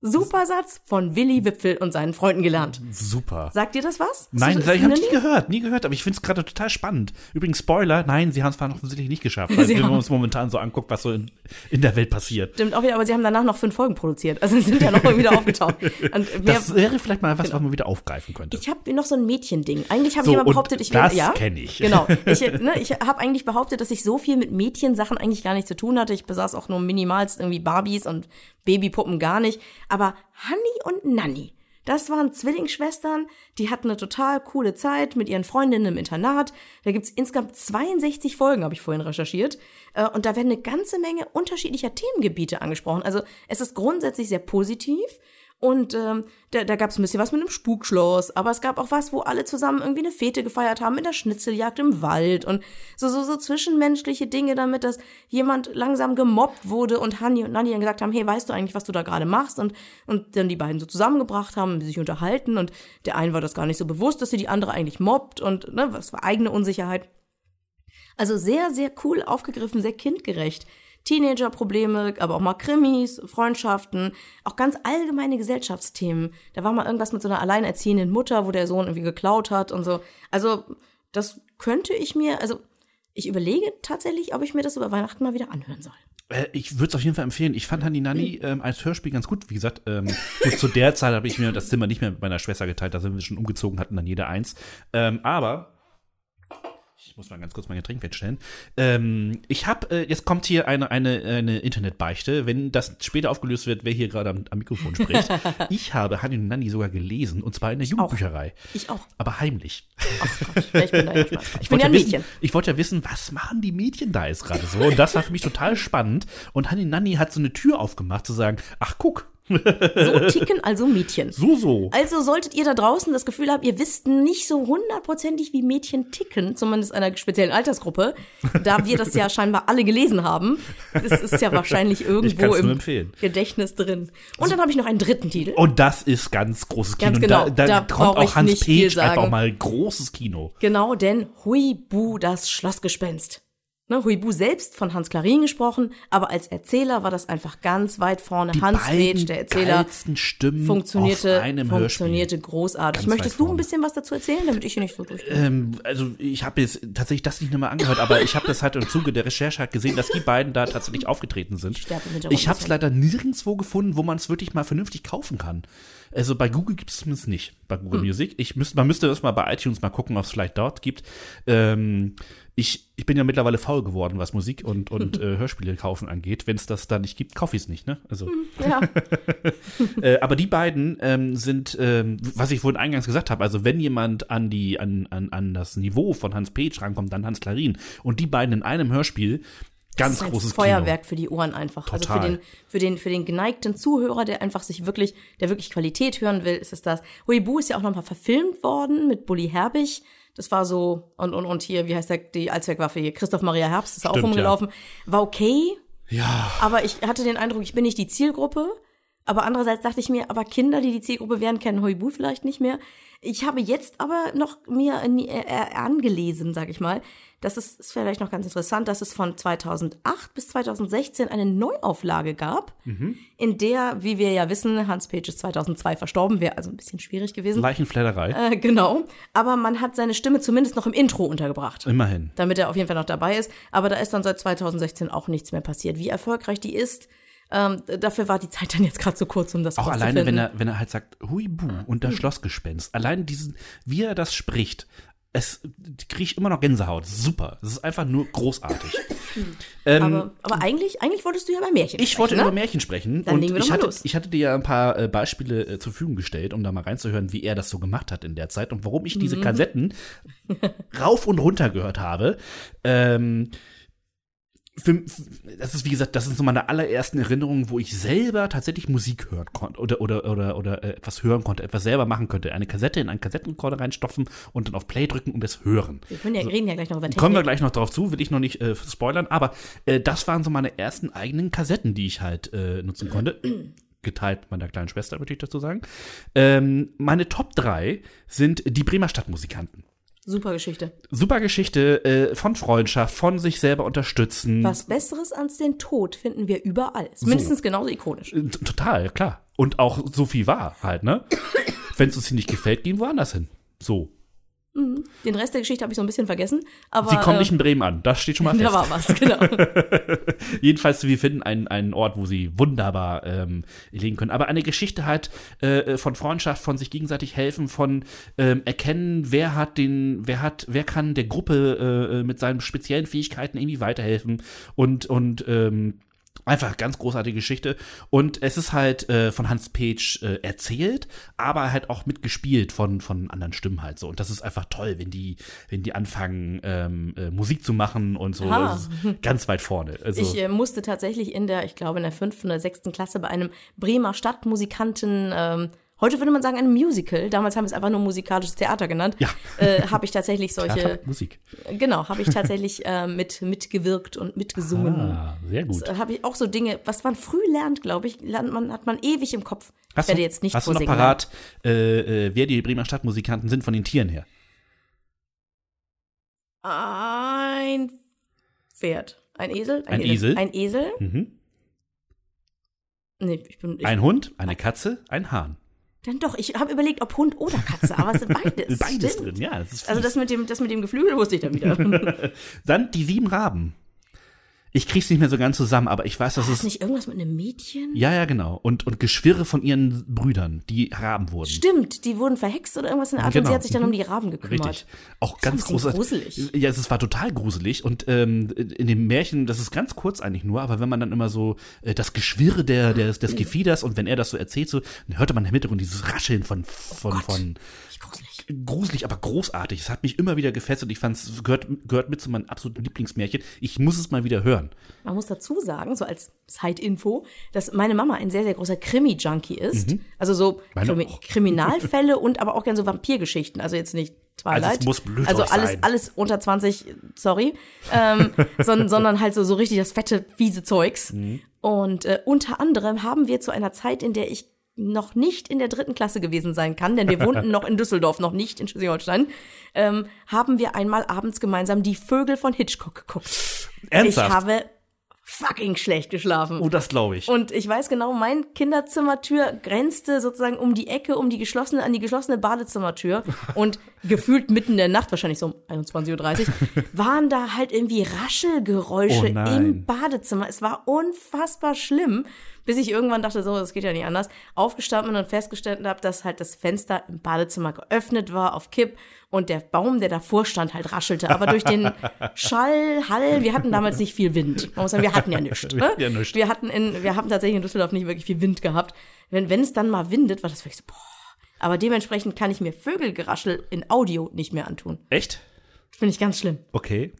Super Satz von Willi Wipfel und seinen Freunden gelernt. Super. Sagt dir das was? Nein, du- ich habe nie gehört, nie gehört, aber ich finde es gerade total spannend. Übrigens, Spoiler, nein, sie haben es offensichtlich nicht geschafft, weil wenn man uns momentan so anguckt, was so in, in der Welt passiert. Stimmt auch wieder, aber sie haben danach noch fünf Folgen produziert. Also sie sind ja noch mal wieder aufgetaucht. Und mehr, Das wäre vielleicht mal was, was man wieder aufgreifen könnte. ich habe noch so ein Mädchending. Eigentlich habe So, ich immer behauptet, ich das wäre ja. kenn ich. Genau. Ich, ne, ich habe eigentlich behauptet, dass ich so viel mit Mädchensachen eigentlich gar nicht zu tun hatte. Ich besaß auch nur minimalst irgendwie Barbies und Babypuppen gar nicht. Aber Honey und Nanny. Das waren Zwillingsschwestern, die hatten eine total coole Zeit mit ihren Freundinnen im Internat. Da gibt's insgesamt 62 Folgen, habe ich vorhin recherchiert. Äh, Und da werden eine ganze Menge unterschiedlicher Themengebiete angesprochen. Also es ist grundsätzlich sehr positiv. Und ähm, da, da gab es ein bisschen was mit einem Spukschloss, aber es gab auch was, wo alle zusammen irgendwie eine Fete gefeiert haben in der Schnitzeljagd im Wald und so, so, so zwischenmenschliche Dinge damit, dass jemand langsam gemobbt wurde und Hanni und Nanni dann gesagt haben, hey, weißt du eigentlich, was du da gerade machst? Und, und dann die beiden so zusammengebracht haben, sich unterhalten und der eine war das gar nicht so bewusst, dass sie die andere eigentlich mobbt und ne, was war eigene Unsicherheit. Also sehr, sehr cool aufgegriffen, sehr kindgerecht. Teenager-Probleme, aber auch mal Krimis, Freundschaften, auch ganz allgemeine Gesellschaftsthemen. Da war mal irgendwas mit so einer alleinerziehenden Mutter, wo der Sohn irgendwie geklaut hat und so. Also, das könnte ich mir, also, ich überlege tatsächlich, ob ich mir das über Weihnachten mal wieder anhören soll. Äh, ich würde es auf jeden Fall empfehlen. Ich fand Hani Nani ähm, als Hörspiel ganz gut. Wie gesagt, ähm, zu der Zeit habe ich mir das Zimmer nicht mehr mit meiner Schwester geteilt. Da sind wir schon umgezogen, hatten dann jeder eins. Ähm, aber ich muss mal ganz kurz mein Getränk wegstellen. Ähm, ich habe, äh, jetzt kommt hier eine, eine, eine Internetbeichte, wenn das später aufgelöst wird, wer hier gerade am, am Mikrofon spricht. ich habe Hani Nani sogar gelesen, und zwar in der Jugendbücherei. Ich auch. Aber heimlich. Ach Gott, ich bin da ja Spaß. Ich bin wollte ja ein wissen, Mädchen. ich wollte ja wissen, was machen die Mädchen da jetzt gerade so? Und das war für mich total spannend. Und Hani Nanni hat so eine Tür aufgemacht, zu sagen, ach guck, So ticken also Mädchen. so, so. Also solltet ihr da draußen das Gefühl haben, ihr wisst nicht so hundertprozentig, wie Mädchen ticken, zumindest einer speziellen Altersgruppe, da wir das ja scheinbar alle gelesen haben, das ist ja wahrscheinlich irgendwo im empfehlen. Gedächtnis drin. Und dann habe ich noch einen dritten Titel. Und das ist ganz großes Kino. Ganz genau, Da, da, da kommt auch Hans Page einfach mal großes Kino. Genau, denn Huibu, das Schlossgespenst. Ne, Huibu selbst von Hans Klarin gesprochen, aber als Erzähler war das einfach ganz weit vorne. Die Hans Page, der Erzähler, Stimmen funktionierte, auf einem funktionierte Hörspiel. großartig. Ganz Möchtest du ein bisschen was dazu erzählen, damit ich hier nicht so durch. Ähm, also ich habe jetzt tatsächlich das nicht mehr angehört, aber ich habe das halt im Zuge der Recherche halt gesehen, dass die beiden da tatsächlich aufgetreten sind. Hintergrund Ich habe es leider nirgendwo gefunden, wo man es wirklich mal vernünftig kaufen kann. Also bei Google gibt es zumindest nicht, bei Hm. Google Music. Ich müsste, man müsste das mal bei iTunes mal gucken, ob es vielleicht dort gibt. Ähm, ich, ich bin ja mittlerweile faul geworden, was Musik und, und äh, Hörspiele kaufen angeht. Wenn es das da nicht gibt, kaufe ich es nicht, ne? Also, Ja, äh, aber die beiden ähm, sind, ähm, was ich vorhin eingangs gesagt habe, also wenn jemand an die, an, an, an das Niveau von Hans Page rankommt, dann Hans Klarin. Und die beiden in einem Hörspiel, ganz das ist ein großes Feuerwerk für die Ohren einfach. Also für Total. den, für den, für den geneigten Zuhörer, der einfach sich wirklich, der wirklich Qualität hören will, ist es das. Huibu ist ja auch noch mal verfilmt worden mit Bully Herbig. Das war so, und, und, und hier, wie heißt der, die Allzweckwaffe hier? Christoph Maria Herbst ist auch rumgelaufen. War okay. Ja, aber ich hatte den Eindruck, ich bin nicht die Zielgruppe. Aber andererseits dachte ich mir, aber Kinder, die die Zielgruppe wären, kennen Huibu vielleicht nicht mehr. Ich habe jetzt aber noch mir äh, äh, angelesen, sag ich mal, das ist, ist vielleicht noch ganz interessant, dass es von 2008 bis 2016 eine Neuauflage gab, mhm. in der, wie wir ja wissen, Hans Page ist 2002 verstorben, wäre also ein bisschen schwierig gewesen. Leichenfledderei. Äh, genau. Aber man hat seine Stimme zumindest noch im Intro untergebracht. Immerhin. Damit er auf jeden Fall noch dabei ist. Aber da ist dann seit 2016 auch nichts mehr passiert. Wie erfolgreich die ist, ähm, dafür war die Zeit dann jetzt gerade zu kurz, um das Auch alleine, wenn er, wenn er halt sagt, Huibu und das Schlossgespenst. Allein diesen, wie er das spricht, es kriege ich immer noch Gänsehaut. Super. Das ist einfach nur großartig. ähm, aber, aber, eigentlich, eigentlich wolltest du ja über Märchen ich sprechen. Ich wollte ne? über Märchen sprechen. Dann und legen wir ich, hatte, los. ich hatte dir ja ein paar äh, Beispiele äh, zur Verfügung gestellt, um da mal reinzuhören, wie er das so gemacht hat in der Zeit und warum ich diese mhm. Kassetten rauf und runter gehört habe. Ähm, für, das ist wie gesagt, das sind so meine allerersten Erinnerungen, wo ich selber tatsächlich Musik hören konnte oder oder oder oder äh, etwas hören konnte, etwas selber machen könnte, eine Kassette in einen Kassettenrekorder reinstopfen und dann auf Play drücken und es hören. Wir können ja, also, reden ja gleich noch über Technik. Kommen wir gleich noch drauf zu, will ich noch nicht äh, spoilern, aber äh, das waren so meine ersten eigenen Kassetten, die ich halt äh, nutzen konnte. geteilt mit meiner kleinen Schwester, würde ich dazu sagen. Ähm, meine Top 3 sind die Bremer Stadtmusikanten. Super Geschichte. Super Geschichte äh, von Freundschaft, von sich selber unterstützen. Was Besseres als den Tod finden wir überall. Ist mindestens so. genauso ikonisch. Äh, total, klar. Und auch so viel wahr halt, ne? Wenn es uns hier nicht gefällt, gehen wir woanders hin. So. Mhm. Den Rest der Geschichte habe ich so ein bisschen vergessen. Aber, Sie kommen nicht in Bremen an, das steht schon mal fest. Da war was, genau. Jedenfalls, wir finden einen, einen Ort, wo sie wunderbar ähm, legen können. Aber eine Geschichte halt äh, von Freundschaft, von sich gegenseitig helfen, von ähm, erkennen, wer hat den, wer hat, wer kann der Gruppe äh, mit seinen speziellen Fähigkeiten irgendwie weiterhelfen und, und ähm, Einfach ganz großartige Geschichte. Und es ist halt äh, von Hans Page äh, erzählt, aber halt auch mitgespielt von, von anderen Stimmen halt so. Und das ist einfach toll, wenn die, wenn die anfangen, ähm, äh, Musik zu machen und so. ganz weit vorne. Also, ich äh, musste tatsächlich in der, ich glaube, in der fünften oder sechsten Klasse bei einem Bremer Stadtmusikanten ähm, Heute würde man sagen ein Musical. Damals haben wir es einfach nur musikalisches Theater genannt. Ja. Äh, habe ich tatsächlich solche. Theater, Musik. Genau, habe ich tatsächlich äh, mit mitgewirkt und mitgesungen. Ah, sehr gut. Äh, habe ich auch so Dinge, was man früh lernt, glaube ich, lernt man, hat man ewig im Kopf. Hast werde du, jetzt nicht hast du noch parat, äh, äh, wer die Bremer Stadtmusikanten sind von den Tieren her? Ein Pferd. Ein Esel? Ein, ein Esel. Ein Esel. Mhm. Nee, ich bin, ich ein Hund, eine Katze, ein Hahn. Dann doch, ich habe überlegt, ob Hund oder Katze, aber es sind beides. beides Stimmt. drin, ja. Das also das mit, dem, das mit dem Geflügel wusste ich dann wieder. dann die sieben Raben. Ich krieg's nicht mehr so ganz zusammen, aber ich weiß, dass War es. das nicht irgendwas mit einem Mädchen? Ja, ja, genau. Und, und Geschwirre von ihren Brüdern, die Raben wurden. Stimmt, die wurden verhext oder irgendwas in der Art genau. und sie hat sich dann um die Raben gekümmert. Richtig. Auch ganz großartig. gruselig. Ja, es war total gruselig. Und ähm, in dem Märchen, das ist ganz kurz eigentlich nur, aber wenn man dann immer so äh, das Geschwirre der, der, des Gefieders und wenn er das so erzählt, so, dann hörte man im Hintergrund dieses Rascheln von, von, oh von gruselig. Gruselig, aber großartig. Es hat mich immer wieder gefesselt. Ich fand es gehört, gehört mit zu meinen absoluten Lieblingsmärchen. Ich muss es mal wieder hören. Man muss dazu sagen, so als Side-Info, dass meine Mama ein sehr, sehr großer Krimi-Junkie ist. Mhm. Also so Krimi Kriminalfälle und aber auch gerne so Vampirgeschichten. Also jetzt nicht Twilight. Also, es muss blöd also alles, sein. alles unter 20, sorry. Ähm, sondern, sondern halt so, so richtig das fette, fiese Zeugs. Mhm. Und äh, unter anderem haben wir zu einer Zeit, in der ich noch nicht in der dritten Klasse gewesen sein kann, denn wir wohnten noch in Düsseldorf, noch nicht in Schleswig-Holstein, ähm, haben wir einmal abends gemeinsam die Vögel von Hitchcock geguckt. Ernsthaft? Ich habe fucking schlecht geschlafen. Oh, das glaube ich. Und ich weiß genau, mein Kinderzimmertür grenzte sozusagen um die Ecke, um die geschlossene, an die geschlossene Badezimmertür. Und gefühlt mitten in der Nacht, wahrscheinlich so um 21.30 Uhr, waren da halt irgendwie Raschelgeräusche oh im Badezimmer. Es war unfassbar schlimm bis ich irgendwann dachte, so, das geht ja nicht anders, aufgestanden und festgestellt habe, dass halt das Fenster im Badezimmer geöffnet war auf Kipp und der Baum, der davor stand, halt raschelte. Aber durch den Schall, Hall, wir hatten damals nicht viel Wind. Man muss sagen, wir hatten ja nichts. Ne? Ja, nichts. Wir hatten in, wir haben tatsächlich in Düsseldorf nicht wirklich viel Wind gehabt. Wenn, wenn es dann mal windet, war das wirklich so, boah. Aber dementsprechend kann ich mir Vögelgeraschel in Audio nicht mehr antun. Echt? Finde ich ganz schlimm. Okay.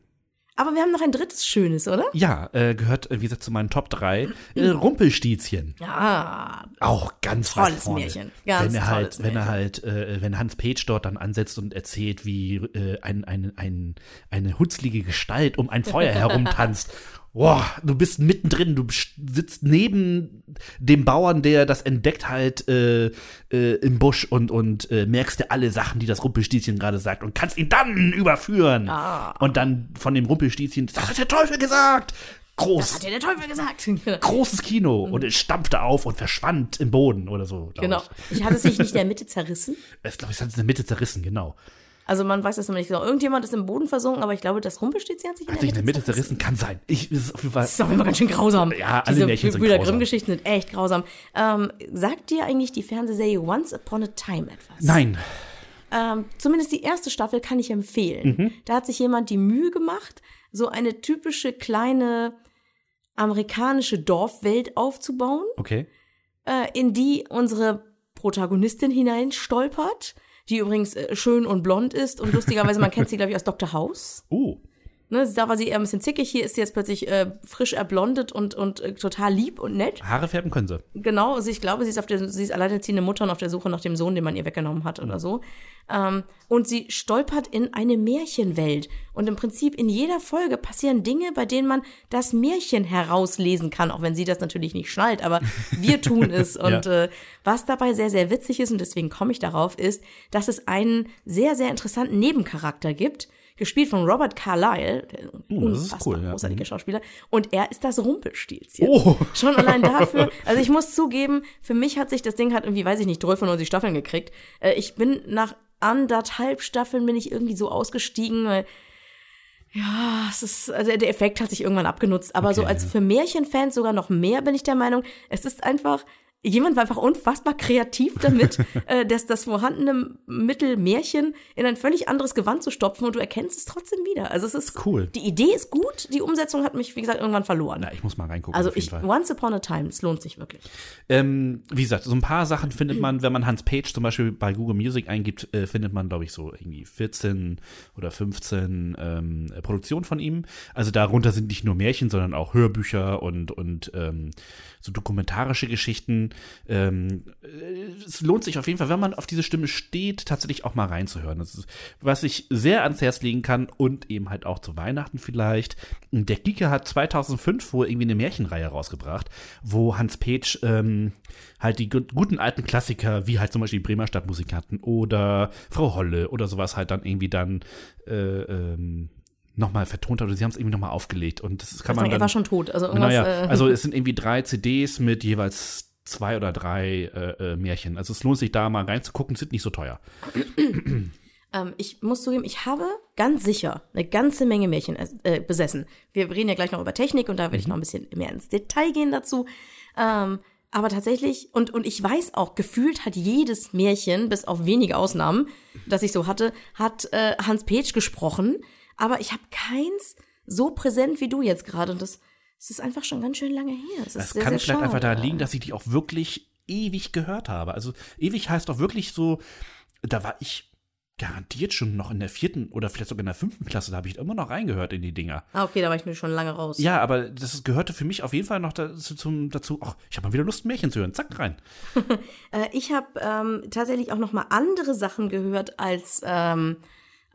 Aber wir haben noch ein drittes schönes, oder? Ja, äh, gehört, äh, wie gesagt, zu meinen Top 3. Äh, Rumpelstiezchen. Ja. Auch ganz tolles weit vorne. Märchen. Ganz wenn er halt, tolles wenn er Märchen. halt, äh, wenn Hans Page dort dann ansetzt und erzählt, wie äh, ein, ein, ein, eine hutzlige Gestalt um ein Feuer herumtanzt. Boah, du bist mittendrin, du sitzt neben dem Bauern, der das entdeckt halt äh, äh, im Busch und, und äh, merkst dir alle Sachen, die das Rumpelstilzchen gerade sagt und kannst ihn dann überführen. Ah. Und dann von dem Rumpelstilzchen, das hat der Teufel gesagt. Das Groß, hat dir der Teufel gesagt. großes Kino. Und es stampfte auf und verschwand im Boden oder so. genau. Ich, Ich hatte es sich nicht in der Mitte zerrissen. ich glaube, es hat es in der Mitte zerrissen, genau. Also man weiß das immer nicht genau. Irgendjemand ist im Boden versunken, aber ich glaube, das Rumpelstilzchen hat sich in Hat der sich in der Mitte zerrissen. kann sein. Ich, ist auf jeden Fall. Das ist auch immer ganz schön grausam. Ja, alle Diese Märchen sind Brüder. Grimm-Geschichten sind echt grausam. Ähm, sagt dir eigentlich die Fernsehserie Once Upon a Time etwas? Nein. Ähm, zumindest die erste Staffel kann ich empfehlen. Mhm. Da hat sich jemand die Mühe gemacht, so eine typische kleine amerikanische Dorfwelt aufzubauen, Okay. äh, in die unsere Protagonistin hineinstolpert, die übrigens äh, schön und blond ist und lustigerweise, man kennt sie, glaube ich, aus Dr. House. Oh. Ne, da war sie eher ein bisschen zickig, hier ist sie jetzt plötzlich äh, frisch erblondet und, und äh, total lieb und nett. Haare färben können sie. Genau, also ich glaube, sie ist auf der, sie ist alleinerziehende Mutter und auf der Suche nach dem Sohn, den man ihr weggenommen hat oder so. Ähm, und sie stolpert in eine Märchenwelt. Und im Prinzip in jeder Folge passieren Dinge, bei denen man das Märchen herauslesen kann, auch wenn sie das natürlich nicht schnallt, aber wir tun es. Und Ja. äh, was dabei sehr, sehr witzig ist, und deswegen komme ich darauf, ist, dass es einen sehr, sehr interessanten Nebencharakter gibt, gespielt von Robert Carlyle, der Oh, unfassbar cool, ja. großartiger Schauspieler. Und er ist das Rumpelstilzchen. Oh. Schon allein dafür. Also ich muss zugeben, für mich hat sich das Ding hat irgendwie, weiß ich nicht, 95 Staffeln gekriegt. Äh, ich bin nach anderthalb Staffeln bin ich irgendwie so ausgestiegen, weil ja, es ist, also der Effekt hat sich irgendwann abgenutzt. Aber so Okay, als ja. für Märchenfans sogar noch mehr bin ich der Meinung, es ist einfach, jemand war einfach unfassbar kreativ damit, äh, dass das vorhandene Mittel Märchen in ein völlig anderes Gewand zu stopfen und du erkennst es trotzdem wieder. Also es ist Cool. Die Idee ist gut, die Umsetzung hat mich, wie gesagt, irgendwann verloren. Na, ich muss mal reingucken. Also ich, Fall. Once Upon a Time, es lohnt sich wirklich. Ähm, wie gesagt, so ein paar Sachen findet man, wenn man Hans Page zum Beispiel bei Google Music eingibt, äh, findet man, glaube ich, so irgendwie 14 oder 15 ähm, äh, Produktionen von ihm. Also darunter sind nicht nur Märchen, sondern auch Hörbücher und, und ähm, so dokumentarische Geschichten. Ähm, äh, es lohnt sich auf jeden Fall, wenn man auf diese Stimme steht, tatsächlich auch mal reinzuhören. Das ist, was ich sehr ans Herz legen kann und eben halt auch zu Weihnachten vielleicht. Der Kika hat 2005 wohl irgendwie eine Märchenreihe rausgebracht, wo Hans Page ähm, halt die gu- guten alten Klassiker, wie halt zum Beispiel die Bremer Stadtmusikanten oder Frau Holle oder sowas halt dann irgendwie dann äh, ähm, nochmal vertont hat oder sie haben es irgendwie nochmal aufgelegt und das kann man er dann, war schon tot. Also naja, äh, also es sind irgendwie drei CDs mit jeweils zwei oder drei äh, äh, Märchen. Also es lohnt sich da mal reinzugucken, sind nicht so teuer. ähm, ich muss zugeben, ich habe ganz sicher eine ganze Menge Märchen äh, besessen. Wir reden ja gleich noch über Technik und da Mhm. werde ich noch ein bisschen mehr ins Detail gehen dazu. Ähm, aber tatsächlich, und, und ich weiß auch, gefühlt hat jedes Märchen, bis auf wenige Ausnahmen, das ich so hatte, hat äh, Hans Petsch gesprochen. Aber ich habe keins so präsent wie du jetzt gerade. Und das, das ist einfach schon ganz schön lange her. Das, ist Das sehr, kann sehr vielleicht einfach daran liegen, dass ich die auch wirklich ewig gehört habe. Also ewig heißt doch wirklich so, da war ich garantiert schon noch in der vierten oder vielleicht sogar in der fünften Klasse, da habe ich immer noch reingehört in die Dinger. Ah, okay, da war ich mir schon lange raus. Ja, aber das gehörte für mich auf jeden Fall noch dazu, zum, dazu ach, ich habe mal wieder Lust, ein Märchen zu hören. Zack, rein. Äh, ich habe ähm, tatsächlich auch noch mal andere Sachen gehört als ähm,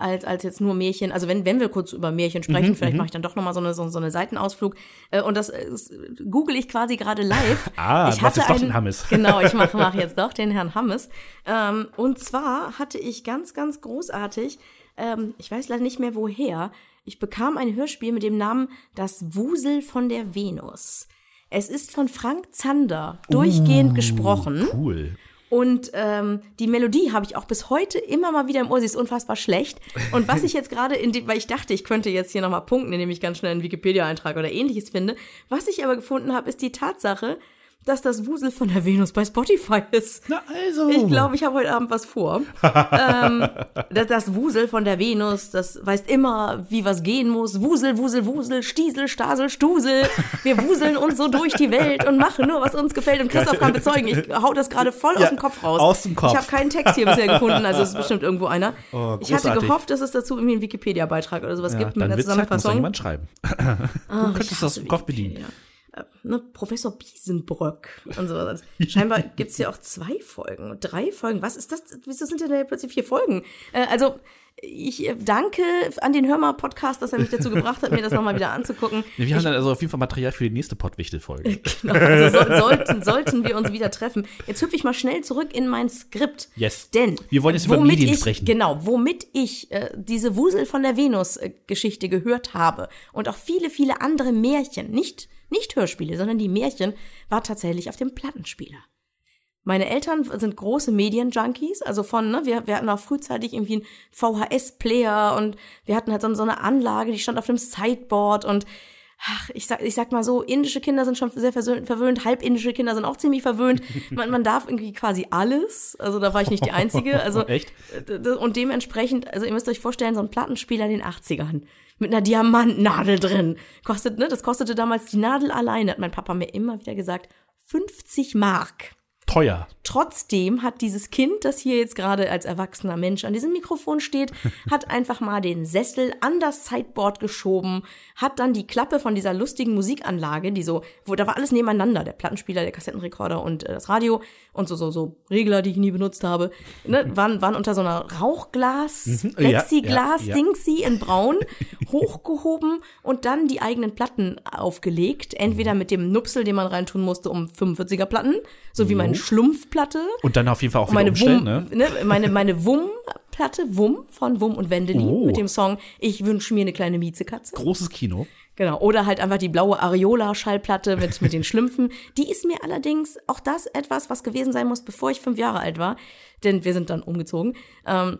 als, als jetzt nur Märchen. Also wenn, wenn wir kurz über Märchen sprechen, Mhm, vielleicht mache ich dann doch noch mal so eine, so, so eine Seitenausflug. Äh, und das äh, ist- google ich quasi gerade live. Ah, ich machst jetzt doch einen- den Hammes. Genau, ich mache mach jetzt doch den Herrn Hammes. Ähm, und zwar hatte ich ganz, ganz großartig, ähm, ich weiß leider nicht mehr woher, ich bekam ein Hörspiel mit dem Namen Das Wusel von der Venus. Es ist von Frank Zander durchgehend gesprochen. Cool. Und ähm, die Melodie habe ich auch bis heute immer mal wieder im Ohr. Sie ist unfassbar schlecht. Und was ich jetzt gerade, in dem, weil ich dachte, ich könnte jetzt hier nochmal punkten, indem ich ganz schnell einen Wikipedia-Eintrag oder ähnliches finde. Was ich aber gefunden habe, ist die Tatsache, dass das Wusel von der Venus bei Spotify ist. Na also. Ich glaube, ich habe heute Abend was vor. ähm, das, das Wusel von der Venus, das weiß immer, wie was gehen muss. Wusel, Wusel, Wusel, Stiesel, Stasel, Stusel. Wir wuseln uns so durch die Welt und machen nur, was uns gefällt. Und Christoph kann bezeugen, ich hau das gerade voll Ja, aus dem Kopf raus. aus dem Kopf. Ich habe keinen Text hier bisher gefunden, also es ist bestimmt irgendwo einer. Oh, ich hatte gehofft, dass es dazu irgendwie einen Wikipedia-Beitrag oder sowas ja, gibt mit einer wird Zeit, muss Zusammenfassung. jemand schreiben. Ah, du könntest das im Kopf bedienen. Äh, ne, Professor Biesenbröck und so. Also scheinbar gibt's hier auch zwei Folgen, drei Folgen. Was ist das? Wieso sind denn da plötzlich vier Folgen? Äh, also ich äh, danke an den Hörmer-Podcast, dass er mich dazu gebracht hat, mir das nochmal wieder anzugucken. Wir haben dann also auf jeden Fall Material für die nächste Pottwichtel-Folge. Genau, also so, sollten, sollten wir uns wieder treffen. Jetzt hüpfe ich mal schnell zurück in mein Skript. Yes. Denn Wir wollen jetzt über Medien ich, sprechen. Genau, womit ich äh, diese Wusel von der Venus-Geschichte gehört habe und auch viele, viele andere Märchen, nicht, nicht Hörspiele, sondern die Märchen, war tatsächlich auf dem Plattenspieler. Meine Eltern sind große Medienjunkies, also von, ne, wir, wir hatten auch frühzeitig irgendwie einen VHS-Player und wir hatten halt so, so eine Anlage, die stand auf dem Sideboard und ach, ich sag, ich sag mal so, indische Kinder sind schon sehr verwöhnt, halbindische Kinder sind auch ziemlich verwöhnt. Man, man darf irgendwie quasi alles, also da war ich nicht die Einzige, also Echt? Und dementsprechend, also ihr müsst euch vorstellen, so ein Plattenspieler in den 80ern mit einer Diamantnadel drin. Kostet, ne, das kostete damals die Nadel alleine, hat mein Papa mir immer wieder gesagt, 50 Mark. Teuer. Trotzdem hat dieses Kind, das hier jetzt gerade als erwachsener Mensch an diesem Mikrofon steht, hat einfach mal den Sessel an das Sideboard geschoben, hat dann die Klappe von dieser lustigen Musikanlage, die so, wo da war alles nebeneinander, der Plattenspieler, der Kassettenrekorder und äh, das Radio und so so so Regler, die ich nie benutzt habe, ne, waren waren unter so einer Rauchglas, Mhm. Ja, Plexiglas, ja, ja. Dingsy in Braun hochgehoben und dann die eigenen Platten aufgelegt, entweder mit dem Nupsel, den man reintun musste, um 45er Platten, so wie meine Schlumpfplatte Und dann auf jeden Fall auch wieder meine umstellen, Wum, ne? ne? meine meine Wum-Platte, Wum von Wum und Wendelin Oh. mit dem Song Ich wünsche mir eine kleine Miezekatze. Großes Kino. Genau. Oder halt einfach die blaue Areola-Schallplatte mit, mit den Schlümpfen. Die ist mir allerdings auch das etwas, was gewesen sein muss, bevor ich fünf Jahre alt war. Denn wir sind dann umgezogen. Ähm,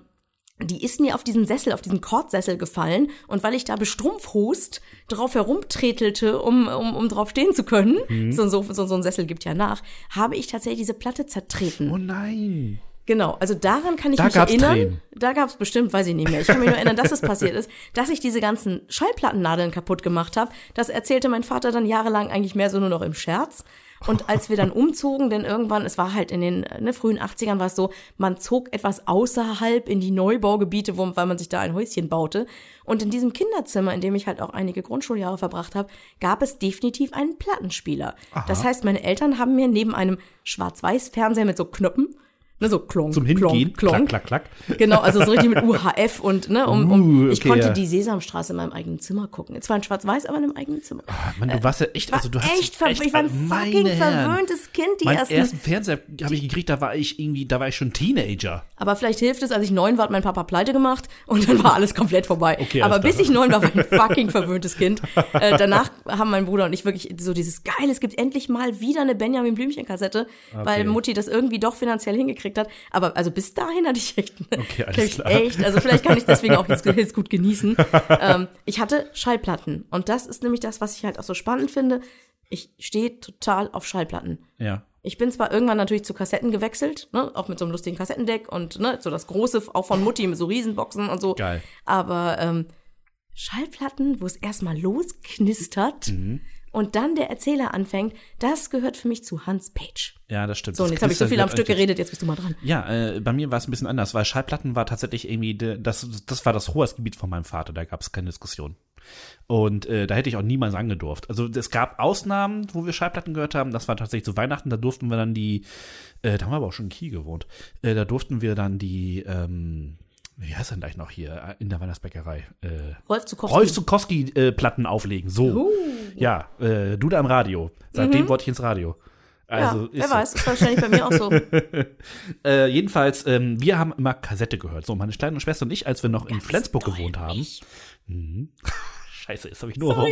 die ist mir auf diesen Sessel, auf diesen Kordsessel gefallen. Und weil ich da bestrumpfhust drauf herumtretelte, um, um, um drauf stehen zu können, Mhm. so, so, so, so ein Sessel gibt ja nach, habe ich tatsächlich diese Platte zertreten. Oh nein. Genau, also daran kann ich Da mich erinnern. Tränen. Da gab es bestimmt, weiß ich nicht mehr. Ich kann mich nur erinnern, dass es passiert ist, dass ich diese ganzen Schallplattennadeln kaputt gemacht habe. Das erzählte mein Vater dann jahrelang eigentlich mehr so nur noch im Scherz. Und als wir dann umzogen, denn irgendwann, es war halt in den ne, frühen 80ern war es so, man zog etwas außerhalb in die Neubaugebiete, wo, weil man sich da ein Häuschen baute. Und in diesem Kinderzimmer, in dem ich halt auch einige Grundschuljahre verbracht habe, gab es definitiv einen Plattenspieler. Das heißt, meine Eltern haben mir neben einem Schwarz-Weiß-Fernseher mit so Knöpfen, ne, so klonk, Zum Hingehen. klonk, klonk, Klack, klack, klack. Genau, also so richtig mit UHF und, ne, um, um Uh, ich okay, konnte ja. die Sesamstraße in meinem eigenen Zimmer gucken. Zwar in Schwarz-Weiß, aber in einem eigenen Zimmer. Mann, du warst ja echt, also du hast echt, ver ich war ein fucking verwöhntes Kind, die Meinen ersten. ersten Fernseher habe ich gekriegt, da war ich irgendwie, da war ich schon Teenager. Aber vielleicht hilft es, als ich neun war, hat mein Papa pleite gemacht und dann war alles komplett vorbei. Okay, aber bis ich neun war, war ich ein fucking verwöhntes Kind. Äh, danach haben mein Bruder und ich wirklich so dieses geil, es gibt endlich mal wieder eine Benjamin Blümchen Kassette, weil Mutti das irgendwie doch finanziell hingekriegt hat. Aber also bis dahin hatte ich echt, Okay, alles ich, klar. echt, also vielleicht kann ich deswegen auch jetzt, jetzt gut genießen. ähm, ich hatte Schallplatten und das ist nämlich das, was ich halt auch so spannend finde. Ich stehe total auf Schallplatten. Ja. Ich bin zwar irgendwann natürlich zu Kassetten gewechselt, ne, auch mit so einem lustigen Kassettendeck und ne, so das große, auch von Mutti mit so Riesenboxen und so. Geil. Aber ähm, Schallplatten, wo es erstmal losknistert Mhm. und dann der Erzähler anfängt, das gehört für mich zu Hans Page. Ja, das stimmt. So, und jetzt habe ich so viel am. Stück geredet, jetzt bist du mal dran. Ja, äh, bei mir war es ein bisschen anders, weil Schallplatten war tatsächlich irgendwie, de- das, das war das Hoheitsgebiet von meinem Vater, da gab es keine Diskussion. Und äh, da hätte ich auch niemals angedurft. Also es gab Ausnahmen, wo wir Schallplatten gehört haben. Das war tatsächlich zu Weihnachten, da durften wir dann die, äh, da haben wir aber auch schon in Kiel gewohnt, äh, da durften wir dann die, ähm, wie heißt denn gleich noch hier, äh, in der Weihnachtsbäckerei? Äh, Rolf Zukowski. Rolf Zukowski-Platten auflegen, so. Ja, äh, du da im Radio. Seitdem wollte ich ins Radio. Also, ja, wer so. weiß, ist wahrscheinlich bei mir auch so. Äh, jedenfalls, ähm, wir haben immer Kassette gehört. So, meine kleine Schwester und ich, als wir noch in Flensburg gewohnt haben. Mhm. Scheiße, jetzt habe ich nur rum.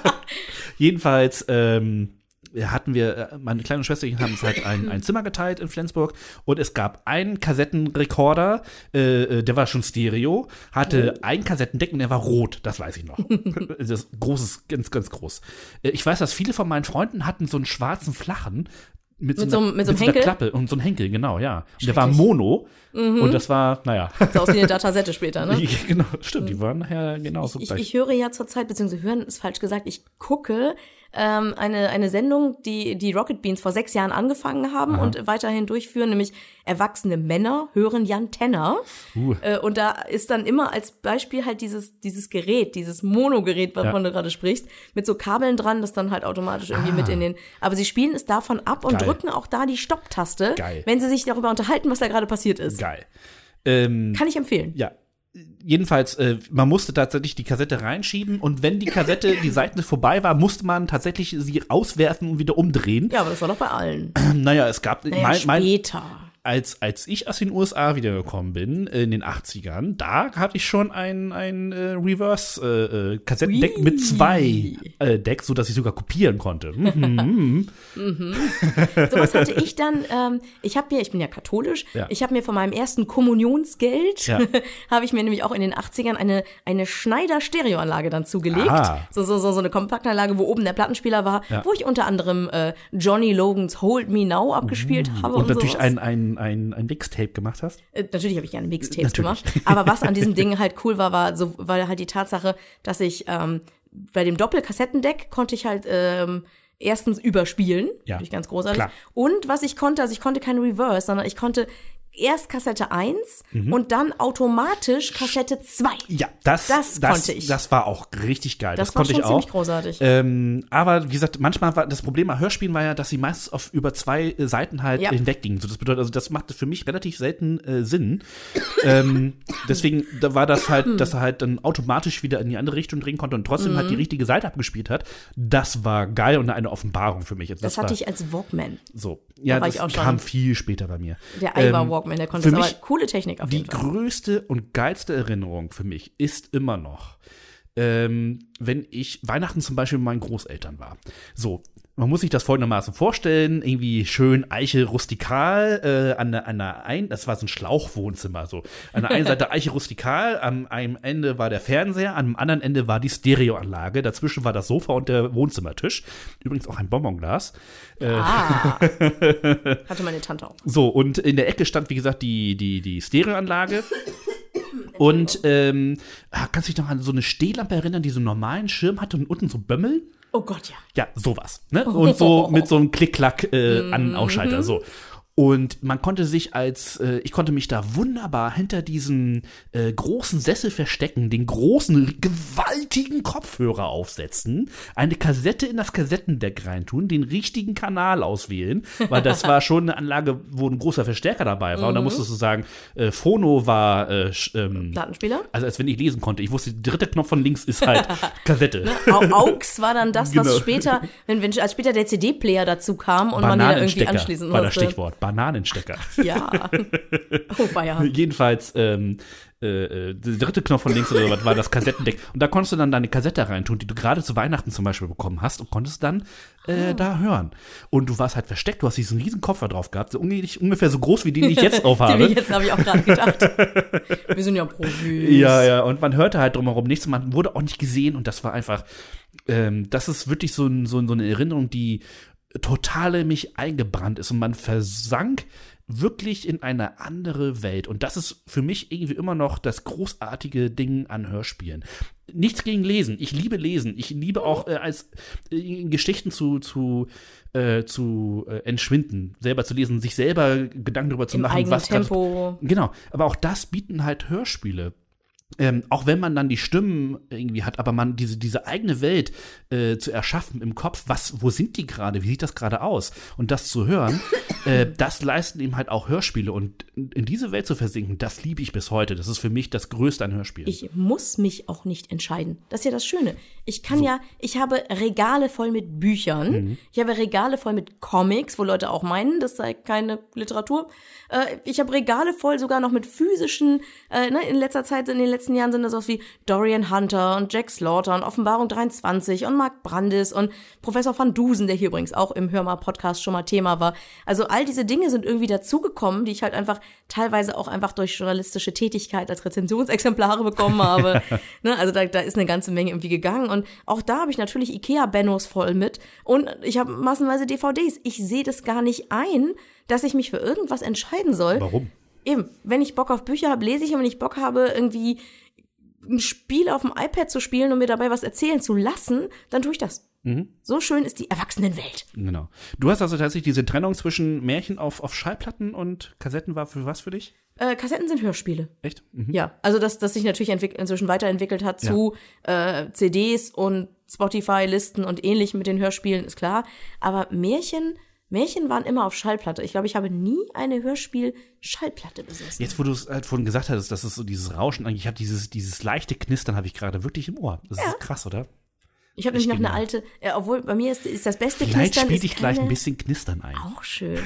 jedenfalls ähm, hatten wir, äh, meine kleine Schwester haben uns halt ein, ein Zimmer geteilt in Flensburg und es gab einen Kassettenrekorder, äh, äh, der war schon Stereo, hatte ein Kassettendeck und der war rot, das weiß ich noch. das ist großes, ganz, ganz groß. Äh, ich weiß, dass viele von meinen Freunden hatten so einen schwarzen flachen, mit, Mit so, so einer, einem- mit so einem einer Henkel? Klappe und so ein Henkel, genau, ja. Und der war Mono und das war, naja. So aus wie eine Datasette später, ne? genau, stimmt, die waren nachher genauso Ich, gleich. ich höre ja zurzeit, beziehungsweise hören ist falsch gesagt, ich gucke ähm, eine, eine Sendung, die die Rocket Beans vor sechs Jahren angefangen haben und weiterhin durchführen, nämlich erwachsene Männer hören Jan Tenner. Uh. Äh, und da ist dann immer als Beispiel halt dieses, dieses Gerät, dieses Monogerät, wovon Ja. du gerade sprichst, mit so Kabeln dran, das dann halt automatisch irgendwie mit in den. Aber sie spielen es davon ab und Ah. Geil. drücken auch da die Stopptaste, wenn sie sich darüber unterhalten, was da gerade passiert ist. Geil. Ähm, Kann ich empfehlen. ja. Jedenfalls, äh, man musste tatsächlich die Kassette reinschieben und wenn die Kassette, die Seite vorbei war, musste man tatsächlich sie auswerfen und wieder umdrehen. Ja, aber das war doch bei allen. Naja, es gab, Naja, mein, mein, später. Als, als ich aus den USA wiedergekommen bin, in den 80ern, da hatte ich schon ein, ein äh, Reverse-Kassettendeck Ui. mit zwei äh, Decks, sodass ich sogar kopieren konnte. Mhm. Sowas hatte ich dann, ähm, ich habe mir, ich bin ja katholisch, Ja. ich habe mir von meinem ersten Kommunionsgeld, Ja. habe ich mir nämlich auch in den 80ern eine, eine Schneider-Stereoanlage dann zugelegt. Ah. So, so, so, so eine Kompaktanlage, wo oben der Plattenspieler war, Ja. wo ich unter anderem äh, Johnny Logans Hold Me Now abgespielt habe. Und Und, natürlich sowas. ein, ein, ein, ein Mixtape gemacht hast. Äh, natürlich habe ich gerne Mixtapes Natürlich. gemacht. Aber was an diesem Ding halt cool war, war so, war halt die Tatsache, dass ich ähm, bei dem Doppelkassettendeck konnte ich halt ähm, erstens überspielen, Ja, natürlich ganz großartig. klar. Und was ich konnte, also ich konnte kein Reverse, sondern ich konnte erst Kassette 1 Mhm. und dann automatisch Kassette 2. Ja, das, Das das, konnte ich. das war auch richtig geil. Das, Das war konnte schon ich auch. ziemlich großartig. Ähm, aber wie gesagt, manchmal war das Problem bei Hörspielen war ja, dass sie meistens auf über zwei äh, Seiten halt Ja. hinweggingen. So, das bedeutet, also das machte für mich relativ selten äh, Sinn. ähm, deswegen da war das halt, Hm. dass er halt dann automatisch wieder in die andere Richtung drehen konnte und trotzdem halt die Mhm. richtige Seite abgespielt hat. Das war geil und eine Offenbarung für mich. Also Das, war hatte ich als Walkman. so. Ja, war das kam viel später bei mir. Der Ivar Ähm, Walkman, der konnte für mich aber coole Technik auf die jeden Fall. größte und geilste Erinnerung für mich ist immer noch, ähm, wenn ich Weihnachten zum Beispiel mit meinen Großeltern war. So, man muss sich das folgendermaßen vorstellen, irgendwie schön Eiche rustikal, äh, an der, an der ein, das war so ein Schlauchwohnzimmer, so. An der einen Seite Eiche rustikal, am einem Ende war der Fernseher, am anderen Ende war die Stereoanlage, dazwischen war das Sofa und der Wohnzimmertisch. Übrigens auch ein Bonbonglas. Ah. Hatte meine Tante auch. So, und in der Ecke stand, wie gesagt, die, die, die Stereoanlage. Und ähm, ah, kannst du dich noch an so eine Stehlampe erinnern, die so einen normalen Schirm hatte und unten so Bömmel? Oh Gott, ja. Ja, sowas. Ne? Und so mit so einem Klick-Klack äh, an Mhm. Ausschalter. So. Und man konnte sich als, äh, ich konnte mich da wunderbar hinter diesem äh, großen Sessel verstecken, den großen, gewaltigen Kopfhörer aufsetzen, eine Kassette in das Kassettendeck reintun, den richtigen Kanal auswählen, weil das war schon eine Anlage, wo ein großer Verstärker dabei war. Und da musstest du sagen, äh, Phono war, äh, ähm, Plattenspieler? also als wenn ich lesen konnte. Ich wusste, der dritte Knopf von links ist halt Kassette. Au Aux war dann das, was Genau. später, wenn, wenn als später der CD-Player dazu kam und man da irgendwie anschließen war das musste. Stichwort. Bananenstecker. Ja. Oh, ja. Jedenfalls, ähm, äh, äh, der dritte Knopf von links oder was war das Kassettendeck. Und da konntest du dann deine Kassette reintun, die du gerade zu Weihnachten zum Beispiel bekommen hast und konntest dann äh, da hören. Und du warst halt versteckt, du hast diesen riesen Koffer drauf gehabt, so ungefähr, so groß wie den ich jetzt Die aufhabe. wir jetzt habe ich auch gerade gedacht. Wir sind ja Profis. Ja, ja, und man hörte halt drumherum nichts man wurde auch nicht gesehen und das war einfach, ähm, das ist wirklich so, ein, so, so eine Erinnerung, die total in mich eingebrannt ist und man versank wirklich in eine andere Welt. Und das ist für mich irgendwie immer noch das großartige Ding an Hörspielen. Nichts gegen Lesen. Ich liebe Lesen. Ich liebe auch äh, als äh, Geschichten zu, zu, äh, zu äh, entschwinden, selber zu lesen, sich selber Gedanken darüber zu Im machen, was grad- Tempo. Genau, aber auch das bieten halt Hörspiele. Ähm, auch wenn man dann die Stimmen irgendwie hat, aber man diese, diese eigene Welt äh, zu erschaffen im Kopf, was, wo sind die gerade, wie sieht das gerade aus? Und das zu hören, äh, das leisten eben halt auch Hörspiele. Und in, diese Welt zu versinken, das liebe ich bis heute. Das ist für mich das Größte an Hörspielen. Ich muss mich auch nicht entscheiden. Das ist ja das Schöne. Ich kann ja, ich habe Regale voll mit Büchern. Mhm. Ich habe Regale voll mit Comics, wo Leute auch meinen, das sei keine Literatur. Äh, ich habe Regale voll sogar noch mit physischen, äh, ne, in letzter Zeit, in den letzten Jahren sind das sowas wie Dorian Hunter und Jack Slaughter und Offenbarung 23 und Mark Brandis und Professor van Dusen, der hier übrigens auch im Hörmal-Podcast schon mal Thema war. Also all diese Dinge sind irgendwie dazugekommen, die ich halt einfach teilweise auch einfach durch journalistische Tätigkeit als Rezensionsexemplare bekommen habe. ne, also da, da ist eine ganze Menge irgendwie gegangen. Und auch da habe ich natürlich Ikea-Bennos voll mit. Und ich habe massenweise DVDs. Ich sehe das gar nicht ein, dass ich mich für irgendwas entscheiden soll. Warum? Eben, wenn ich Bock auf Bücher habe, lese ich und wenn ich Bock habe, irgendwie ein Spiel auf dem iPad zu spielen und mir dabei was erzählen zu lassen, dann tue ich das. So schön ist die Erwachsenenwelt. Genau. Du hast also tatsächlich diese Trennung zwischen Märchen auf, auf Schallplatten und Kassetten war für was für dich? Äh, Kassetten sind Hörspiele. Echt? Mhm. Ja, also dass das sich natürlich inzwischen weiterentwickelt hat zu äh, CDs und Spotify-Listen und ähnlichem mit den Hörspielen, ist klar. Aber Märchen, Märchen waren immer auf Schallplatte. Ich glaube, ich habe nie eine Hörspiel-Schallplatte besessen. Jetzt, wo du es halt vorhin gesagt hattest, dass es so dieses Rauschen, eigentlich habe dieses, dieses leichte Knistern habe ich gerade wirklich im Ohr. Das ist krass, oder? Ich habe nämlich noch eine alte, äh, obwohl bei mir ist, ist das beste Vielleicht Knistern. spiele ist ich gleich ein bisschen Knistern ein. Auch schön.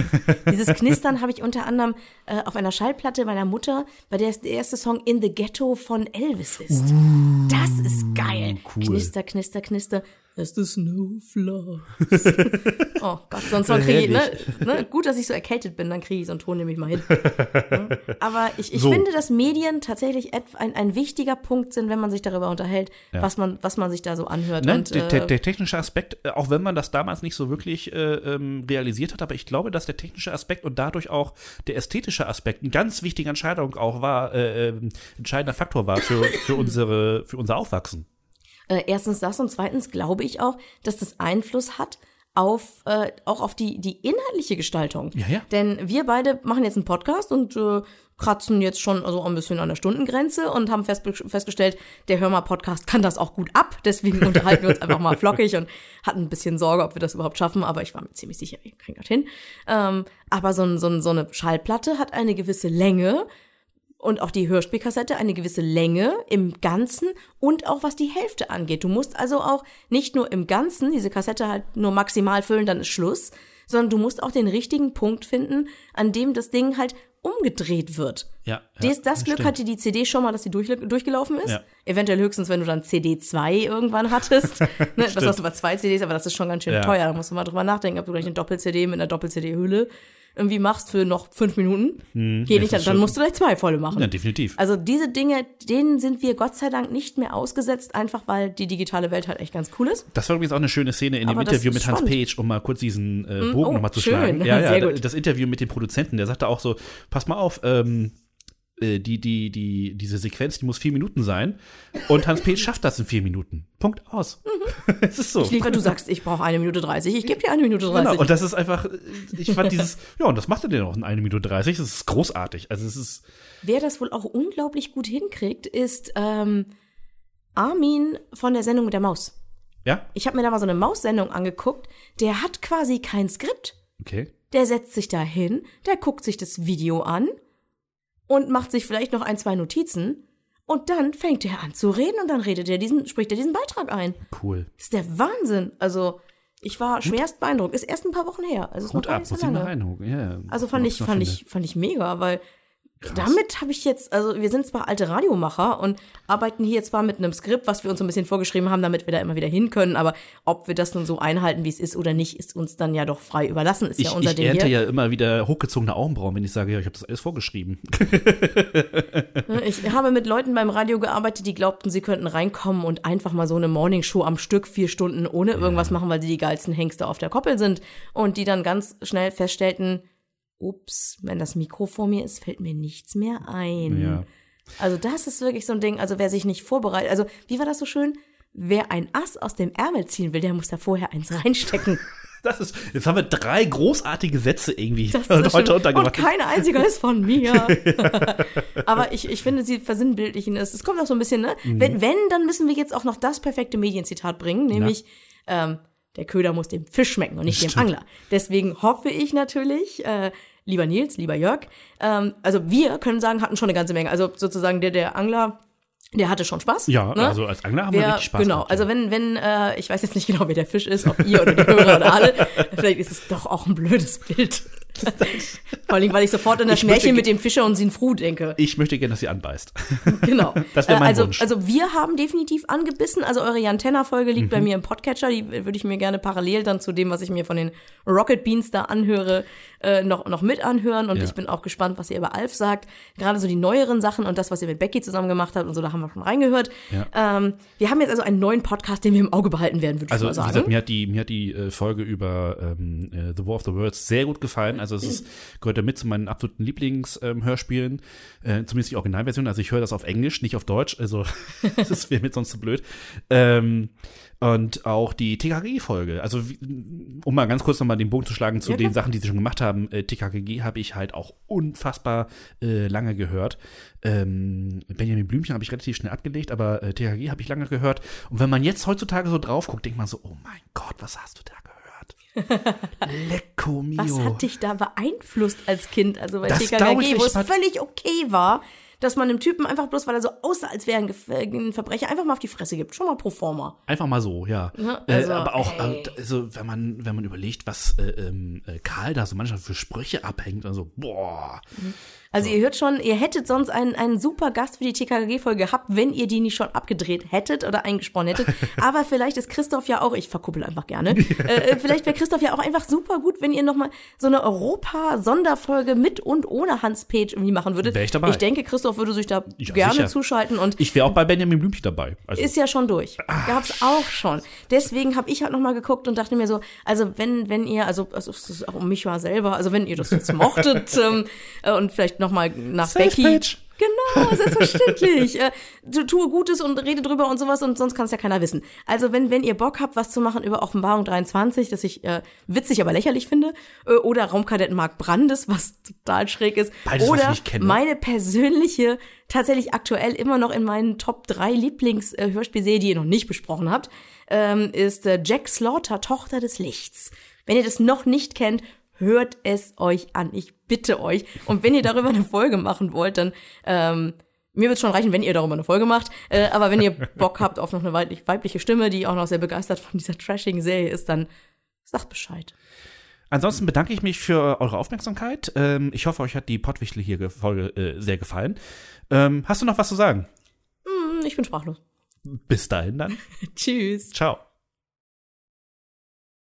Dieses Knistern habe ich unter anderem äh, auf einer Schallplatte meiner Mutter, bei der der erste Song In the Ghetto von Elvis ist. das ist geil. cool. Knister, knister, knister. As the snow flies. oh Gott, so einen Song kriege ich, ne, ne? Gut, dass ich so erkältet bin, dann kriege ich so einen Ton nämlich mal hin. Aber ich, ich So. finde, dass Medien tatsächlich ein, ein wichtiger Punkt sind, wenn man sich darüber unterhält, was, man, was man sich da so anhört. Ne? Und, der, der, äh, der technische Aspekt, äh, auch wenn man das damals nicht so wirklich äh, ähm, realisiert hat, aber ich glaube, dass der technische Aspekt und dadurch auch der ästhetische Aspekt eine ganz wichtige Entscheidung auch war, äh, ähm, entscheidender Faktor war für, für, unsere, für unser Aufwachsen. Äh, erstens das und zweitens glaube ich auch, dass das Einfluss hat auf äh, auch auf die die inhaltliche Gestaltung. Ja, ja. Denn wir beide machen jetzt einen Podcast und äh, kratzen jetzt schon also ein bisschen an der Stundengrenze und haben fest, festgestellt, der Hörmer Podcast kann das auch gut ab. Deswegen unterhalten wir uns einfach mal flockig und hatten ein bisschen Sorge, ob wir das überhaupt schaffen. Aber ich war mir ziemlich sicher, wir kriegen das hin. Ähm, aber so, so, so eine Schallplatte hat eine gewisse Länge und auch die Hörspielkassette eine gewisse Länge im Ganzen und auch was die Hälfte angeht. Du musst also auch nicht nur im Ganzen diese Kassette halt nur maximal füllen, dann ist Schluss, sondern du musst auch den richtigen Punkt finden, an dem das Ding halt umgedreht wird. Ja, ja, Dies, das Glück stimmt. hatte die CD schon mal, dass sie durch, durchgelaufen ist. Ja. Eventuell höchstens, wenn du dann CD 2 irgendwann hattest. ne, das hast du bei zwei CDs, aber das ist schon ganz schön Ja. teuer. Da musst du mal drüber nachdenken, ob du gleich eine Doppel-CD mit einer Doppel-CD-Hülle irgendwie machst für noch fünf Minuten. Geht Hm, das nicht, dann, dann musst du gleich zwei volle machen. Ja, definitiv. Also diese Dinge, denen sind wir Gott sei Dank nicht mehr ausgesetzt, einfach weil die digitale Welt halt echt ganz cool ist. Das war übrigens auch eine schöne Szene in dem Aber das Interview mit Hans. Page, um mal kurz diesen äh, Bogen oh, nochmal zu schön. schlagen. Ja, ja, das Interview mit dem Produzenten, der sagte auch so, pass mal auf, ähm, äh, die, die, die, diese Sequenz, die muss vier Minuten sein. Und Hans Page schafft das in vier Minuten. Punkt aus. es ist so. Ich liefer, du sagst, ich brauche eine Minute 30, ich gebe dir eine Minute 30. Genau, und das ist einfach, äh, ich fand dieses, ja, und das macht er denn auch in 1 Minute 30. Das ist großartig. Also es ist, Wer das wohl auch unglaublich gut hinkriegt, ist ähm, Armin von der Sendung mit der Maus. ja, Ich habe mir da mal so eine Maussendung angeguckt. Der hat quasi kein Skript. okay. Der setzt sich da hin, der guckt sich das Video an und macht sich vielleicht noch ein, zwei Notizen. Und dann fängt er an zu reden und dann redet er diesen, spricht er diesen Beitrag ein. Cool. Das ist der Wahnsinn. Also, ich war schwerst beeindruckt. Ist erst ein paar Wochen her. Also, Gut ab, muss ich mal. Ja, Also fand ich, fand findet. ich, fand ich mega, weil damit habe ich jetzt, also wir sind zwar alte Radiomacher und arbeiten hier zwar mit einem Skript, was wir uns so ein bisschen vorgeschrieben haben, damit wir da immer wieder hin können, aber ob wir das nun so einhalten, wie es ist oder nicht, ist uns dann ja doch frei überlassen, ist Ich, ja unser ich Ding ernte hier. ja immer wieder hochgezogene Augenbrauen, wenn ich sage, ja, ich habe das alles vorgeschrieben. Ich habe mit Leuten beim Radio gearbeitet, die glaubten, sie könnten reinkommen und einfach mal so eine Morningshow am Stück, vier Stunden ohne irgendwas machen, weil sie die geilsten Hengste auf der Koppel sind und die dann ganz schnell feststellten, ups, wenn das Mikro vor mir ist, fällt mir nichts mehr ein. Ja. Also das ist wirklich so ein Ding, also wer sich nicht vorbereitet, also wie war das so schön? Wer ein Ass aus dem Ärmel ziehen will, der muss da vorher eins reinstecken. Das ist, jetzt haben wir drei großartige Sätze irgendwie Das heute ist schön. Und untergebracht. kein einziger ist von mir. Aber ich, ich finde, sie versinnbildlichen es. Es kommt auch so ein bisschen, ne? Mhm. Wenn, wenn, dann müssen wir jetzt auch noch das perfekte Medienzitat bringen, nämlich ähm, der Köder muss dem Fisch schmecken und nicht dem Stimmt. Angler. Deswegen hoffe ich natürlich, äh, lieber Nils, lieber Jörg, ähm, also wir können sagen, hatten schon eine ganze Menge. Also sozusagen der, der Angler, der hatte schon Spaß. Ja, ne? also als Angler haben wir richtig Spaß genau, gehabt, also ja. wenn, wenn, äh, ich weiß jetzt nicht genau, wer der Fisch ist, ob ihr oder die Hörer oder alle, vielleicht ist es doch auch ein blödes Bild. Vor allem, weil ich sofort an das Märchen mit dem Fischer und Sinfru denke. Ich möchte gerne, dass sie anbeißt. Genau. Das wär mein also, Wunsch. Also wir haben definitiv angebissen. Also eure Jantenna-Folge liegt Mhm. bei mir im Podcatcher. Die würde ich mir gerne parallel dann zu dem, was ich mir von den Rocket Beans da anhöre, äh, noch, noch mit anhören. Und Ja. ich bin auch gespannt, was ihr über Alf sagt. Gerade so die neueren Sachen und das, was ihr mit Becky zusammen gemacht habt und so, da haben wir schon reingehört. Ähm, wir haben jetzt also einen neuen Podcast, den wir im Auge behalten werden, würde Also, ich mal sagen. mir hat die, mir hat die äh, Folge über ähm, äh, The War of the Worlds sehr gut gefallen. Also es ist, gehört mit zu meinen absoluten Lieblingshörspielen, äh, zumindest die Originalversion. Also ich höre das auf Englisch, nicht auf Deutsch. Also das wäre mir sonst zu blöd. Ähm, und auch die TKG-Folge. Also, um mal ganz kurz nochmal den Bogen zu schlagen zu Ja, den. Sachen, die sie schon gemacht haben. Äh, TKKG habe ich halt auch unfassbar äh, lange gehört. Ähm, Benjamin Blümchen habe ich relativ schnell abgelegt, aber äh, TKG habe ich lange gehört. Und wenn man jetzt heutzutage so drauf guckt, denkt man so, oh mein Gott, was hast du da gehört? Lecco mio. Was hat dich da beeinflusst als Kind? Also bei Das TKKG, wo es völlig okay war, dass man einem Typen einfach bloß, weil er so aussah, als wäre ein, äh, ein Verbrecher, einfach mal auf die Fresse gibt. Schon mal pro forma. Einfach mal so, ja. Ja, äh, also, aber auch, ey. äh, also, wenn man, wenn man überlegt, was äh, ähm, äh, Karl da so manchmal für Sprüche abhängt, also, boah. Also ihr hört schon, ihr hättet sonst einen, einen super Gast für die TKKG-Folge gehabt, wenn ihr die nicht schon abgedreht hättet oder eingesprochen hättet. Aber vielleicht ist Christoph ja auch, ich verkuppel einfach gerne, äh, vielleicht wäre Christoph ja auch einfach super gut, wenn ihr nochmal so eine Europa-Sonderfolge mit und ohne Hans Page irgendwie machen würdet. Wär ich dabei. Ich denke, Christoph würde sich da Ja, gerne sicher. zuschalten und Ich wäre auch bei Benjamin Blümchen dabei. Also, ist ja schon durch. Gab's auch schon. Deswegen habe ich halt noch mal geguckt und dachte mir so, also wenn wenn ihr also, also es ist auch um mich war selber, also wenn ihr das jetzt mochtet ähm, äh, und vielleicht noch mal nach Safe Becky Page. Genau, selbstverständlich. äh, tu, tue Gutes und rede drüber und sowas und sonst kann es ja keiner wissen. Also wenn, wenn ihr Bock habt, was zu machen über Offenbarung 23, das ich äh, witzig, aber lächerlich finde, äh, oder Raumkadetten Mark Brandes, was total schräg ist, Beides, oder meine persönliche, tatsächlich aktuell immer noch in meinen Top 3 Lieblings-Hörspielserie, die ihr noch nicht besprochen habt, ähm, ist äh, Jack Slaughter, Tochter des Lichts. Wenn ihr das noch nicht kennt, hört es euch an. Ich bitte euch. Und wenn ihr darüber eine Folge machen wollt, dann ähm, mir wird schon reichen, wenn ihr darüber eine Folge macht. Äh, aber wenn ihr Bock habt auf noch eine weiblich, weibliche Stimme, die auch noch sehr begeistert von dieser Trashing-Serie ist, dann sagt Bescheid. Ansonsten bedanke ich mich für eure Aufmerksamkeit. Ähm, ich hoffe, euch hat die Pottwichtel hier Folge äh, sehr gefallen. Ähm, hast du noch was zu sagen? Hm, ich bin sprachlos. Bis dahin dann. Tschüss. Ciao.